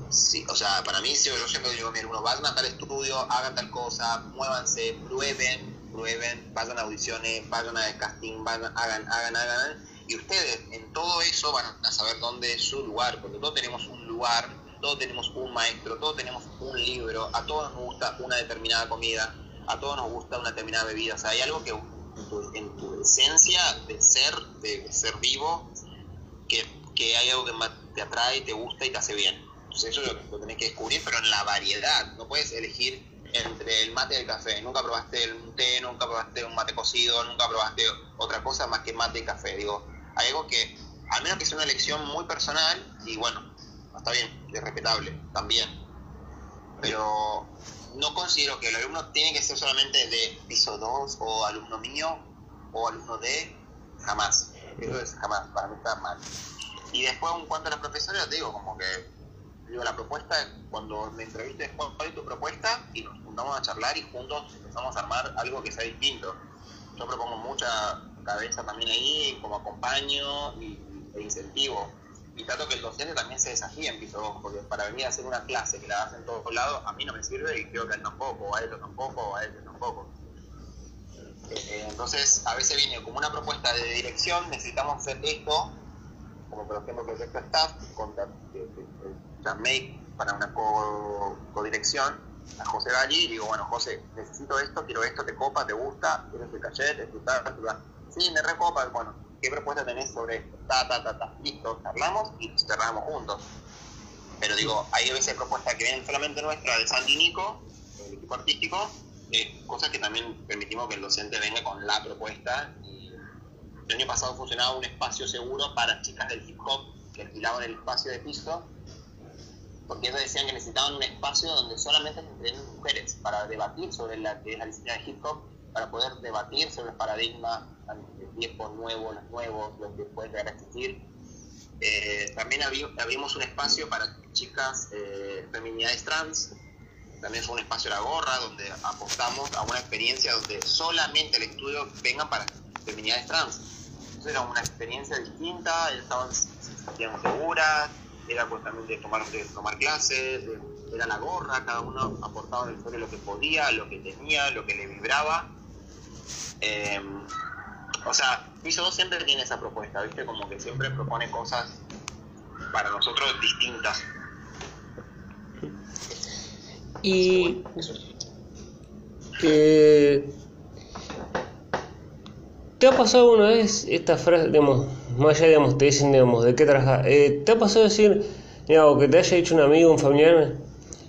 B: Sí, o sea, para mí, si yo siempre digo, mira, uno vayan a tal estudio, hagan tal cosa, muévanse, prueben, prueben, vayan a audiciones, vayan a casting, hagan, hagan, hagan, y ustedes en todo eso van a saber dónde es su lugar, porque todos tenemos un lugar, todos tenemos un maestro, todos tenemos un libro, a todos nos gusta una determinada comida, a todos nos gusta una determinada bebida, o sea, hay algo que en tu, esencia de ser, de ser vivo, que, que hay algo que te atrae, te gusta y te hace bien. Entonces eso lo, tenés que descubrir, pero en la variedad. No puedes elegir entre el mate y el café. Nunca probaste el té, nunca probaste un mate cocido, nunca probaste otra cosa más que mate y café. Digo, hay algo que, al menos que sea una elección muy personal, y bueno, está bien, es respetable también. Pero no considero que el alumno tiene que ser solamente de piso 2 o alumno mío o alumno de jamás. Eso es jamás, para mí está mal. Y después, en cuanto a los profesores, digo, como que digo, la propuesta, cuando me entrevistes, ¿cuál es tu propuesta? Y nos juntamos a charlar y juntos empezamos a armar algo que sea distinto. Yo propongo mucha cabeza también ahí, como acompaño y, e incentivo y trato que el docente también se desafíe en piso 2, porque para venir a hacer una clase que la hacen en todos lados, a mí no me sirve y creo que a él tampoco, o a él tampoco, o a él tampoco. Eh, entonces, a veces viene como una propuesta de dirección, necesitamos hacer esto, como por ejemplo el proyecto staff, con make para una codirección a José Galli y digo, bueno, José, necesito esto, quiero esto, te copa, te gusta, quieres el cachet, te gusta, sí, me recopa, bueno, ¿qué propuesta tenés sobre esto? Ta, ta, ta, ta. Listo, charlamos y cerramos juntos. Pero digo, hay veces propuestas que vienen solamente nuestra del Santi Nico, el equipo artístico, eh, cosas que también permitimos que el docente venga con la propuesta. El año pasado funcionaba un espacio seguro para chicas del hip hop que alquilaban el espacio de piso, porque ellos decían que necesitaban un espacio donde solamente se entrenen mujeres para debatir sobre la que es la disciplina de hip hop, para poder debatir sobre el paradigma tiempos nuevos, los nuevos, lo que puede llegar a existir. Eh, también abrimos un espacio para chicas eh, feminidades trans, también fue un espacio de la gorra donde apostamos a una experiencia donde solamente el estudio vengan para feminidades trans. Entonces era una experiencia distinta, ellas estaban, se sentían seguras, era pues también de tomar, de tomar clases, era la gorra, cada uno aportaba en el lo que podía, lo que tenía, lo que le vibraba. Eh, o sea, Piso 2 siempre tiene esa propuesta, ¿viste? Como que siempre propone cosas para nosotros distintas.
A: Y ¿Te ha pasado una vez esta frase, digamos, más allá, digamos, te dicen, digamos, de qué trabajas? Eh, ¿Te ha pasado decir, digamos, que te haya dicho un amigo, un familiar,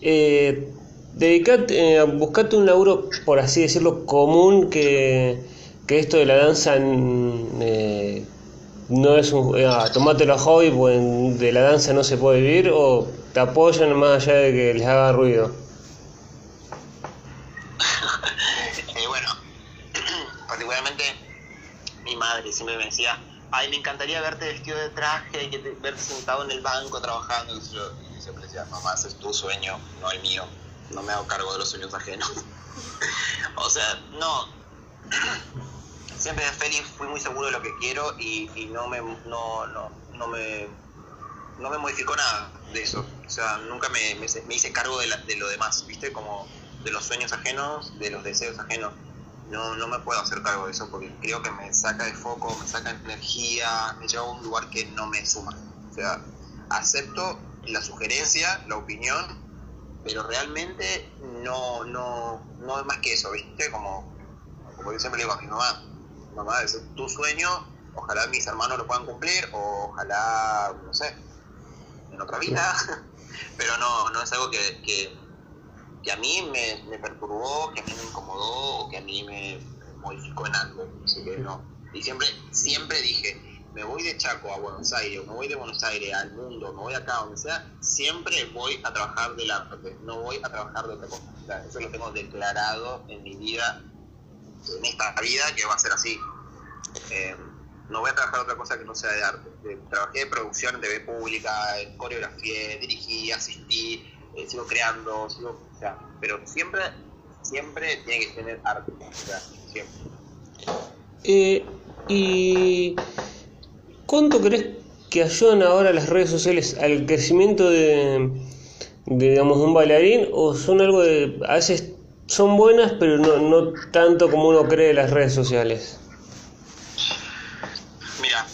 A: eh, dedicate, eh, buscarte un laburo, por así decirlo, común que que esto de la danza eh, no es un eh, ah, tomátelo a hobby, pues de la danza no se puede vivir, o te apoyan más allá de que les haga ruido?
B: eh, bueno, particularmente mi madre me decía, ay, me encantaría verte vestido de traje, y verte sentado en el banco trabajando. Y yo, siempre decía, mamá, ese es tu sueño, no el mío. No me hago cargo de los sueños ajenos. [LAUGHS] o sea, no. [CLEARS THROAT] siempre feliz, fui muy seguro de lo que quiero y, no me no, no, no me no me modificó nada de eso. O sea, nunca me, me, hice cargo de, de, lo demás, ¿viste? Como de los sueños ajenos, de los deseos ajenos. No, no me puedo hacer cargo de eso porque creo que me saca de foco, me saca energía, me lleva a un lugar que no me suma. O sea, acepto la sugerencia, la opinión, pero realmente no, no, no es más que eso, ¿viste? Como, como yo siempre le digo a mi mamá, mamá, es tu sueño, ojalá mis hermanos lo puedan cumplir, o ojalá, no sé, en otra vida, [LAUGHS] pero no, no es algo que, que, a mí me, perturbó, que a mí me incomodó, o que a mí me modificó en algo, que no. Y siempre, siempre dije, me voy de Chaco a Buenos Aires, o me voy de Buenos Aires al mundo, me voy acá, donde sea, siempre voy a trabajar del arte, no voy a trabajar de otra cosa. eso lo tengo declarado en mi vida en esta vida que va a ser así. Eh, no voy a trabajar otra cosa que no sea de arte. trabajé de producción en TV pública, en coreografía, dirigí, asistí, eh, sigo creando, sigo, o sea, pero siempre, siempre tiene que tener arte, siempre.
A: Eh, ¿Y cuánto crees que ayudan ahora las redes sociales al crecimiento de, de digamos, un bailarín o son algo de, a veces son buenas, pero no, no tanto como uno cree las redes sociales.
B: Mira,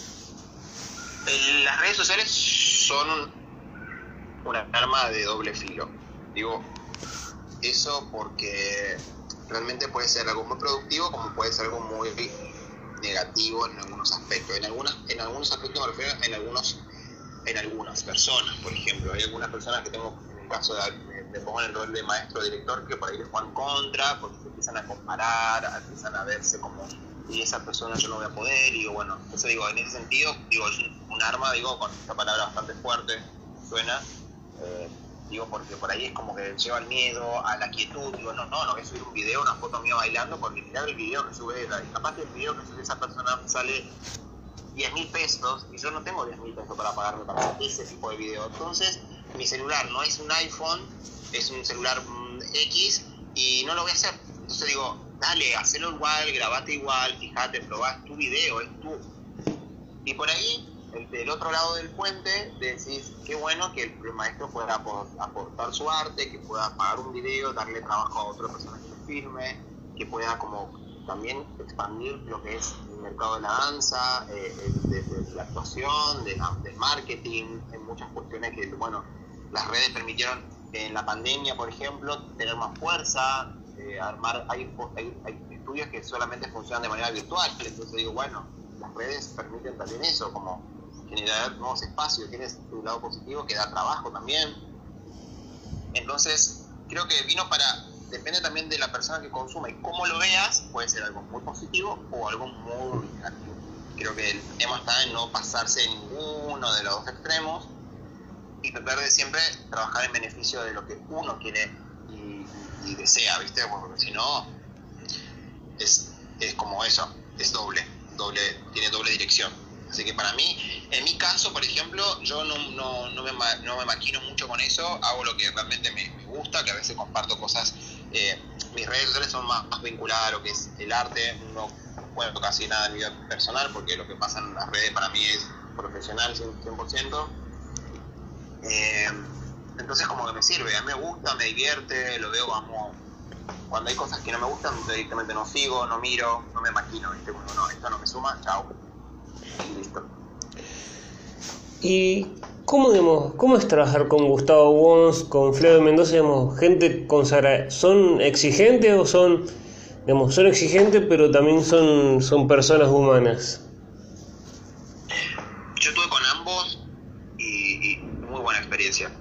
B: las redes sociales son una arma de doble filo. Digo, eso porque realmente puede ser algo muy productivo como puede ser algo muy negativo en algunos aspectos. En, algunas, en algunos aspectos me refiero en algunos en algunas personas, por ejemplo. Hay algunas personas que tengo, en el caso de me pongo en el rol de maestro director que por ahí les juegan contra, porque se empiezan a comparar, empiezan a verse como, y esa persona yo no voy a poder, y bueno, eso digo, en ese sentido, digo, es un, arma, digo, con esta palabra bastante fuerte, suena, eh, digo, porque por ahí es como que lleva el miedo, a la quietud, digo, no, no, no voy a subir un video, una foto mía bailando, porque mirar el video que sube, y capaz que el video que sube esa persona sale 10 mil pesos y yo no tengo 10 mil pesos para pagarme para ese tipo de video. Entonces, mi celular no es un iPhone, es un celular mm, X y no lo voy a hacer. Entonces digo, dale, hacelo igual, grabate igual, fíjate, probá tu video, es tú. Y por ahí, del otro lado del puente, decís, qué bueno que el maestro pueda aportar su arte, que pueda pagar un video, darle trabajo a otra persona que lo firme, que pueda como también expandir lo que es el mercado de la danza, eh, de, la actuación, de del marketing, en muchas cuestiones que, bueno, las redes permitieron en la pandemia, por ejemplo, tener más fuerza, eh, armar, hay, hay, estudios que solamente funcionan de manera virtual, entonces digo, bueno, las redes permiten también eso, como generar nuevos espacios, tienes un lado positivo que da trabajo también. Entonces, creo que vino para, depende también de la persona que consume y cómo lo veas, puede ser algo muy positivo o algo muy negativo. Creo que el tema está en no pasarse en ninguno de los dos extremos y tratar de siempre trabajar en beneficio de lo que uno quiere y, desea, ¿viste? Porque si no, es, es como eso, es doble, doble, tiene doble dirección. Así que para mí, en mi caso, por ejemplo, yo no, me, no me maquino mucho con eso, hago lo que realmente me, gusta, que a veces comparto cosas, eh, mis redes sociales son más, vinculadas a lo que es el arte, no cuento casi nada de mi vida personal, porque lo que pasa en las redes para mí es profesional 100%, eh, entonces como que me sirve, a mí me gusta, me divierte, lo veo como... Cuando hay cosas que no me gustan, directamente no sigo, no miro, no me maquino, ¿viste? Bueno, no, esto no me suma, chao. Y listo.
A: ¿Y cómo, digamos, cómo es trabajar con Gustavo Wons, con Flavio Mendoza, digamos, gente consagrada? ¿Son exigentes o son, digamos, son exigentes pero también son, son personas humanas?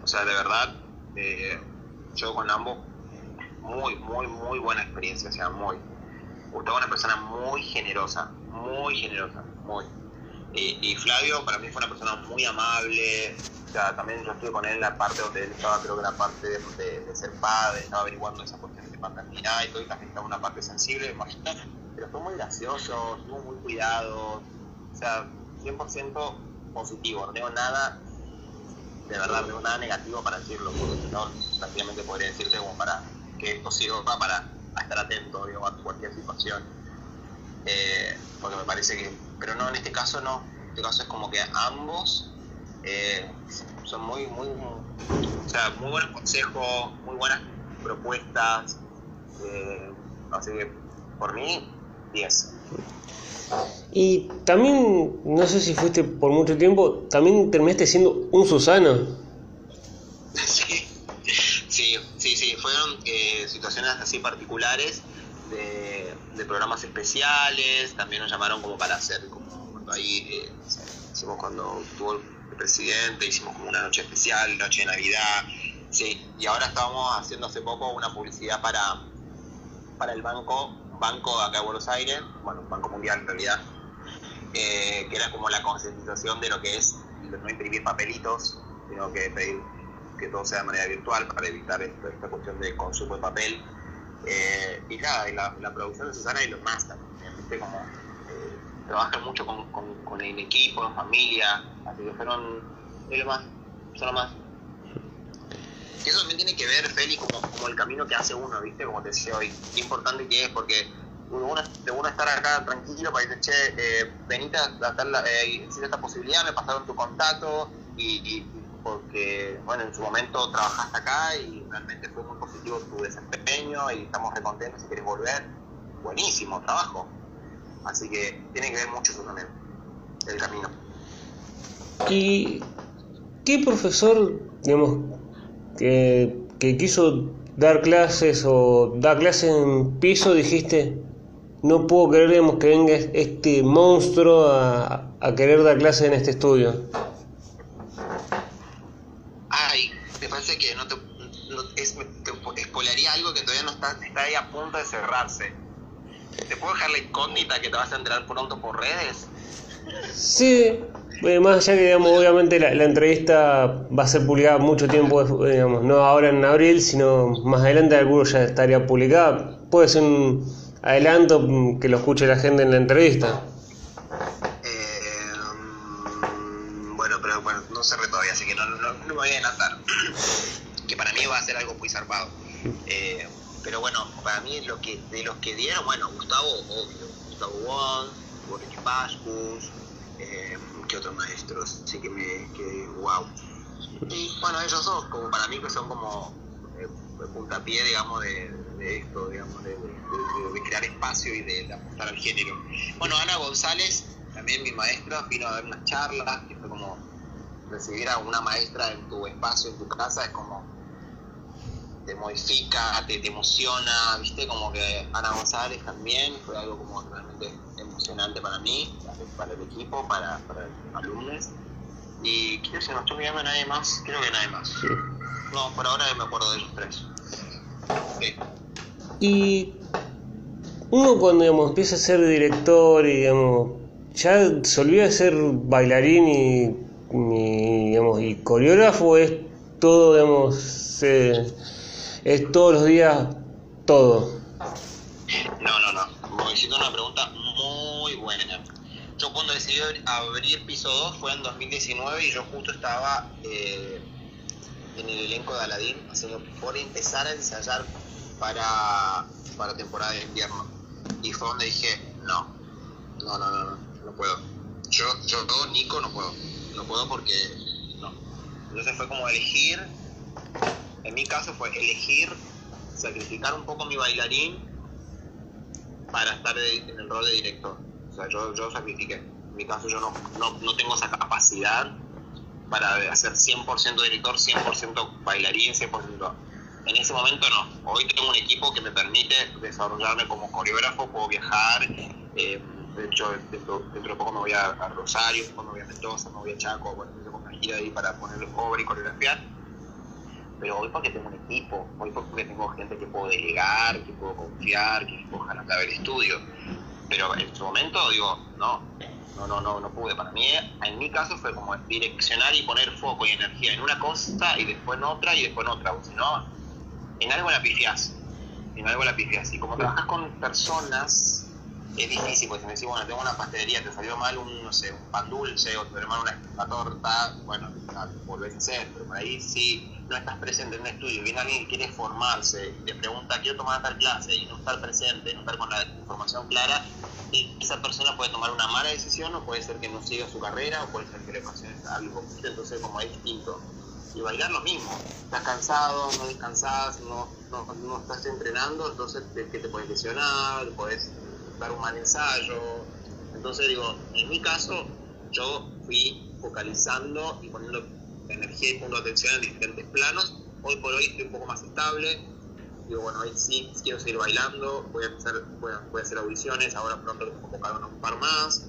B: O sea, de verdad, eh, yo con ambos, muy, muy, muy buena experiencia. O sea, muy. Gustavo es una persona muy generosa, muy generosa, muy. Y, Flavio para mí fue una persona muy amable. O sea, también yo estuve con él en la parte donde él estaba, creo que la parte de, ser padre, estaba averiguando esa cuestión de paternidad y todo, y también estaba una parte sensible, pero fue muy gracioso, estuvo muy cuidado. O sea, 100% positivo, no tengo nada, de verdad, no tengo nada negativo para decirlo, porque si no, prácticamente podría decirte como para que esto sirva para estar atento a cualquier situación. Eh, porque me parece que, pero no, en este caso no, en este caso es como que ambos eh, son muy, muy, o sea, muy buenos consejos, muy buenas propuestas, eh, así que por mí, 10.
A: Y también, no sé si fuiste por mucho tiempo, también terminaste siendo un Susana. [LAUGHS]
B: Sí, sí, sí, sí. fueron eh, situaciones así particulares de, programas especiales, también nos llamaron como para hacer, como cuando ahí eh, hicimos cuando tuvo el presidente, hicimos como una noche especial, noche de Navidad, sí, y ahora estábamos haciendo hace poco una publicidad para, para el banco banco acá de Buenos Aires, bueno, Banco Mundial en realidad, eh, que era como la concientización de lo que es no imprimir papelitos, sino que pedir que todo sea de manera virtual para evitar esta cuestión de consumo de papel. Eh, y nada, la, producción de Susana y los también, ¿viste? Como eh, trabajan mucho con, con, el equipo, en familia, así que fueron lo más, son lo más. Y eso también tiene que ver, Feli, como, como el camino que hace uno, ¿viste? Como te decía hoy, qué importante que es, porque uno, de uno estar acá tranquilo para decir, che, eh, venite a dar la, eh, esta posibilidad, me pasaron tu contacto, y, porque, bueno, en su momento trabajaste acá y realmente fue muy positivo tu desempeño y estamos recontentos si quieres volver. Buenísimo trabajo. Así que tiene que ver mucho eso también, el camino.
A: ¿Y qué profesor, digamos, que, quiso dar clases o dar clases en piso, dijiste, no puedo creer que venga este monstruo a, querer dar clases en este estudio?
B: Ay, me parece que no te, no, es, algo que todavía no está, está ahí a punto de cerrarse. ¿Te puedo dejar la incógnita que te vas a enterar pronto por redes?
A: Sí, eh, más allá que, digamos, obviamente la, entrevista va a ser publicada mucho tiempo, digamos, no ahora en abril, sino más adelante, alguno ya estaría publicada. Puede ser un adelanto que lo escuche la gente en la entrevista.
B: Eh, bueno, pero bueno, no cerré todavía, así que no, me voy a adelantar. [CLEARS THROAT] que para mí va a ser algo muy zarpado. Eh, pero bueno, para mí lo que, de los que dieron, bueno, Gustavo, obvio, Gustavo Wong, Boris Pascus, eh, que otros maestros, así que me, que wow. Y bueno, ellos dos, como para mí que son como eh, puntapié, digamos, de, esto, digamos, de, crear espacio y de, apostar al género. Bueno, Ana González, también mi maestra, vino a dar unas charlas, que fue como recibir a una maestra en tu espacio, en tu casa, es como te modifica, te, te emociona, viste, como que Ana González también fue algo como realmente emocionante para mí, para el equipo, para, para los alumnos. Y creo que no estoy mirando a nadie más, creo que nadie más. No, por ahora me acuerdo de esos tres.
A: Y uno cuando digamos, empieza a ser director y digamos, ya se olvida de ser bailarín y, digamos, y coreógrafo, es todo, digamos, es todos los días todo.
B: No, no, no. Hiciste una pregunta muy buena. Yo cuando decidí abrir piso 2 fue en 2019 y yo justo estaba eh, en el elenco de Aladdin, haciendo por empezar a ensayar para, para temporada de invierno. Y fue donde dije, no, no, no, no, no, no puedo. Yo, yo, Nico, no puedo. No puedo porque no. Entonces fue como elegir, en mi caso fue elegir sacrificar un poco mi bailarín para estar en el rol de director. O sea, yo, yo sacrifiqué. En mi caso yo no, no, no tengo esa capacidad para hacer 100% director, 100% bailarín, 100%... En ese momento no. Hoy tengo un equipo que me permite desarrollarme como coreógrafo, puedo viajar. Eh, de hecho, dentro, de poco me voy a, Rosario, después me voy a Mendoza, me voy a Chaco, bueno, tengo una gira ahí para ponerle cover y coreografiar. Pero hoy porque tengo un equipo, hoy porque tengo gente que puedo delegar, que puedo confiar, que puedo clave el estudio. Pero en su momento digo, no, no, no, no, no pude. Para mí, en mi caso fue como direccionar y poner foco y energía en una cosa y después en otra y después en otra. O si no, en algo la pifias. En algo la pifias. Y como trabajas con personas, es difícil, porque si me decís, bueno, tengo una pastelería, te salió mal un, no sé, un pan dulce o te salió mal una, torta, bueno, volvés a hacer, pero por ahí sí no estás presente en un estudio, viene alguien que quiere formarse te pregunta, quiero tomar tal clase y no estar presente, no estar con la información clara, esa persona puede tomar una mala decisión o puede ser que no siga su carrera o puede ser que le pase algo, entonces como es distinto. Y bailar lo mismo, estás cansado, no descansás, no, no, no estás entrenando, entonces te, que te puedes lesionar, puedes dar un mal ensayo. Entonces digo, en mi caso, yo fui focalizando y poniendo energía y punto de atención en diferentes planos. Hoy por hoy estoy un poco más estable. Digo, bueno, hoy sí quiero seguir bailando, voy a empezar, voy a, hacer audiciones, ahora pronto tengo convocado a un par más.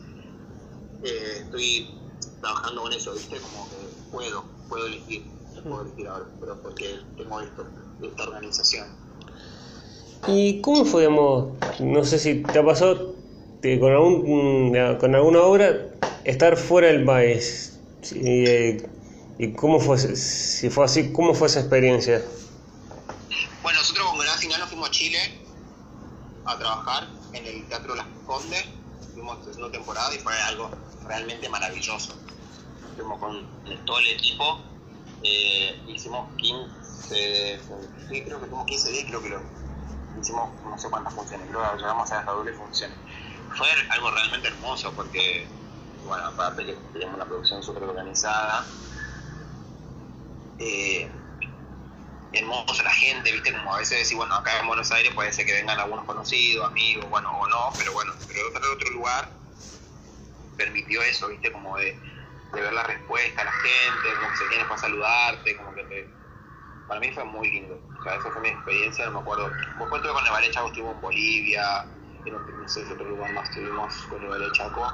B: Eh, estoy trabajando con eso, ¿viste? Como que puedo, puedo elegir, puedo elegir ahora, pero porque tengo esto, esta organización.
A: ¿Y cómo fue, no sé si te ha pasado con, algún, con alguna obra estar fuera del país? Eh, ¿Y cómo fue, si fue así, cómo fue esa experiencia?
B: Bueno, nosotros con Gran Final nos fuimos a Chile a trabajar en el Teatro Las Condes, fuimos una temporada y fue algo realmente maravilloso. Fuimos con todo el equipo, eh, hicimos 15, sí, creo que fuimos 15 días, creo que lo hicimos no sé cuántas funciones, creo llegamos a hasta doble función. Fue algo realmente hermoso porque, bueno, aparte que teníamos una producción súper organizada, eh, hermoso la gente, viste, como a veces decir, bueno, acá en Buenos Aires puede ser que vengan algunos conocidos, amigos, bueno, o no, pero bueno, pero otro, otro lugar permitió eso, viste, como de, ver la respuesta a la gente, como que se tiene para saludarte, como que te... Para mí fue muy lindo, o sea, esa fue mi experiencia, no me acuerdo. Después estuve con Ballet Chaco, estuve en Bolivia, no sé si otro lugar más estuvimos con Ballet Chaco,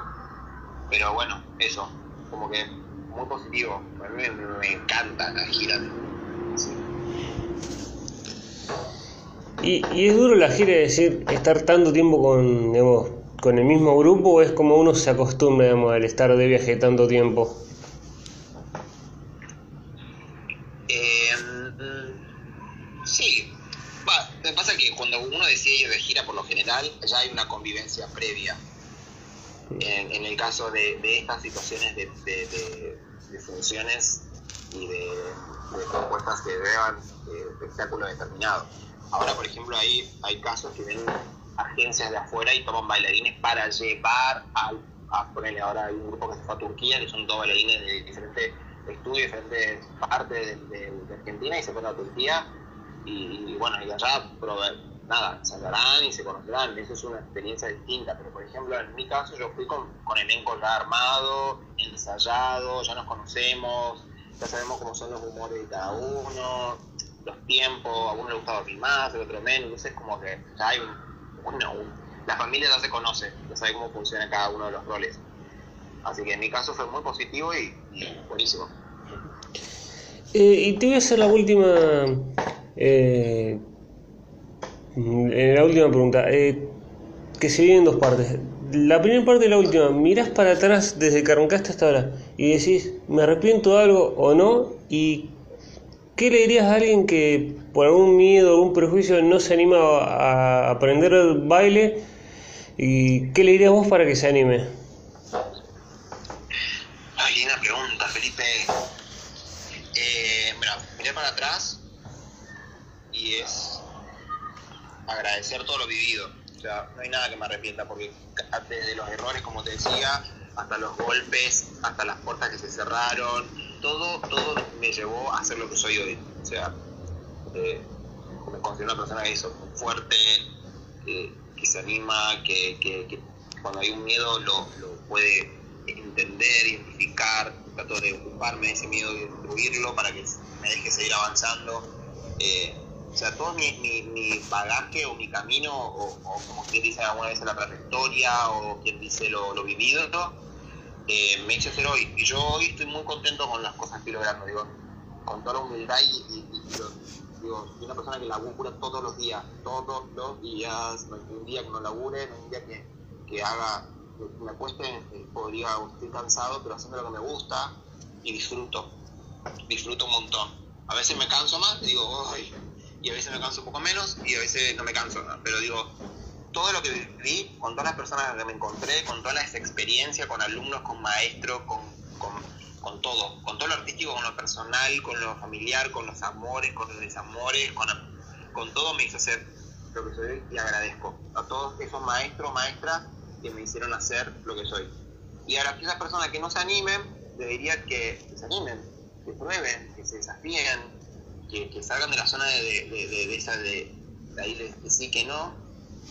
B: pero bueno, eso, como que muy positivo. A mí me, encanta la gira.
A: ¿Y, ¿Y, es duro la gira, decir, estar tanto tiempo con, digamos, con el mismo grupo o es como uno se acostumbra digamos, al estar de viaje tanto tiempo?
B: Eh, sí, me pasa que cuando uno decide ir de gira, por lo general, ya hay una convivencia previa. En, el caso de, estas situaciones de, de, funciones y de, propuestas que vean eh, espectáculo determinado. Ahora, por ejemplo, hay, hay casos que ven agencias de afuera y toman bailarines para llevar al, a ponerle ahora hay un grupo que se fue a Turquía, que son dos bailarines de diferentes estudios, diferentes partes de, Argentina y se fueron a Turquía y, bueno, y allá nada, saldrán y se conocerán, eso es una experiencia distinta, pero por ejemplo en mi caso yo fui con, con elenco ya armado, ensayado, ya nos conocemos, ya sabemos cómo son los humores de cada uno, los tiempos, a uno le gusta dormir más, a otro menos, entonces como que ya hay un, la familia ya se conoce, ya sabe cómo funciona cada uno de los roles. Así que en mi caso fue muy positivo y, buenísimo.
A: Eh, y te voy a hacer la última eh, la última pregunta, eh, que se viene en dos partes. La primera parte y la última, mirás para atrás desde que arrancaste hasta ahora y decís, ¿me arrepiento de algo o no? ¿Y qué le dirías a alguien que por algún miedo, algún prejuicio no se anima a aprender el baile? ¿Y qué le dirías vos para que se anime?
B: Ay, linda pregunta, Felipe. Eh, mira, miré para atrás y es agradecer todo lo vivido. O sea, no hay nada que me arrepienta, porque desde los errores, como te decía, hasta los golpes, hasta las puertas que se cerraron, todo, todo me llevó a ser lo que soy hoy. O sea, eh, me considero una persona que es fuerte, que, se anima, que, que, cuando hay un miedo lo, lo, puede entender, identificar, trato de ocuparme de ese miedo y destruirlo para que me deje seguir avanzando. Eh, o sea, todo mi, mi, bagaje o mi camino, o, como quien dice alguna vez la trayectoria, o quien dice lo, lo vivido, eh, me hecho ser hoy. Y yo hoy estoy muy contento con las cosas que logrando, digo, con toda la humildad y, digo, soy una persona que labura todos los días, todos los días, no hay un día que no labure, no hay un día que, que haga, me cueste, eh, podría, estoy cansado, pero haciendo lo que me gusta y disfruto, disfruto un montón. A veces me canso más y digo, ¡ay! Y a veces me canso un poco menos y a veces no me canso, pero digo, todo lo que viví, con todas las personas que me encontré, con toda esa experiencia, con alumnos, con maestros, con, con, con, todo, con todo lo artístico, con lo personal, con lo familiar, con los amores, con los desamores, con, con todo me hizo ser lo que soy y agradezco a todos esos maestros, maestras que me hicieron hacer lo que soy. Y a aquellas personas que no se animen, les diría que, se animen, que prueben, que se desafíen, que, salgan de la zona de, de, de, esa de, ahí de, sí que no,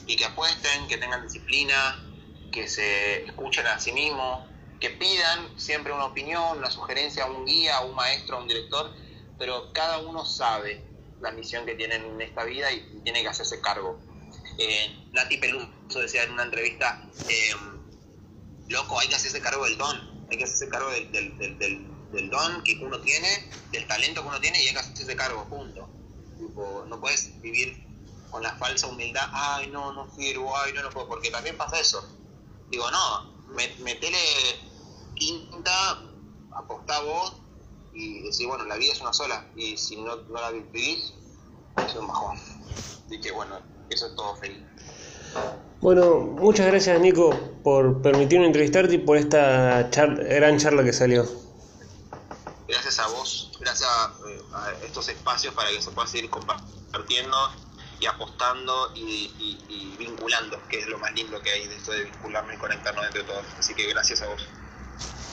B: y que apuesten, que tengan disciplina, que se escuchen a sí mismos, que pidan siempre una opinión, una sugerencia a un guía, a un maestro, a un director, pero cada uno sabe la misión que tiene en esta vida y tiene que hacerse cargo. Eh, Nati Peluso decía en una entrevista, eh, loco, hay que hacerse cargo del don, hay que hacerse cargo del, del, del, del, don que uno tiene, del talento que uno tiene y hay que hacerse cargo, punto. Tipo, no puedes vivir con la falsa humildad, ay, no, no sirvo, ay, no, no puedo, porque también pasa eso. Digo, no, metele quinta, apostá vos y decir, bueno, la vida es una sola y si no, no la vivís, es un bajón. Así que bueno, eso es todo feliz.
A: Bueno, muchas gracias Nico por permitirme entrevistarte y por esta char gran charla que salió.
B: Gracias a vos, gracias eh, a estos espacios para que se pueda seguir compartiendo y apostando y, y, vinculando, que es lo más lindo que hay de esto de vincularme y conectarnos entre todos. Así que gracias a vos.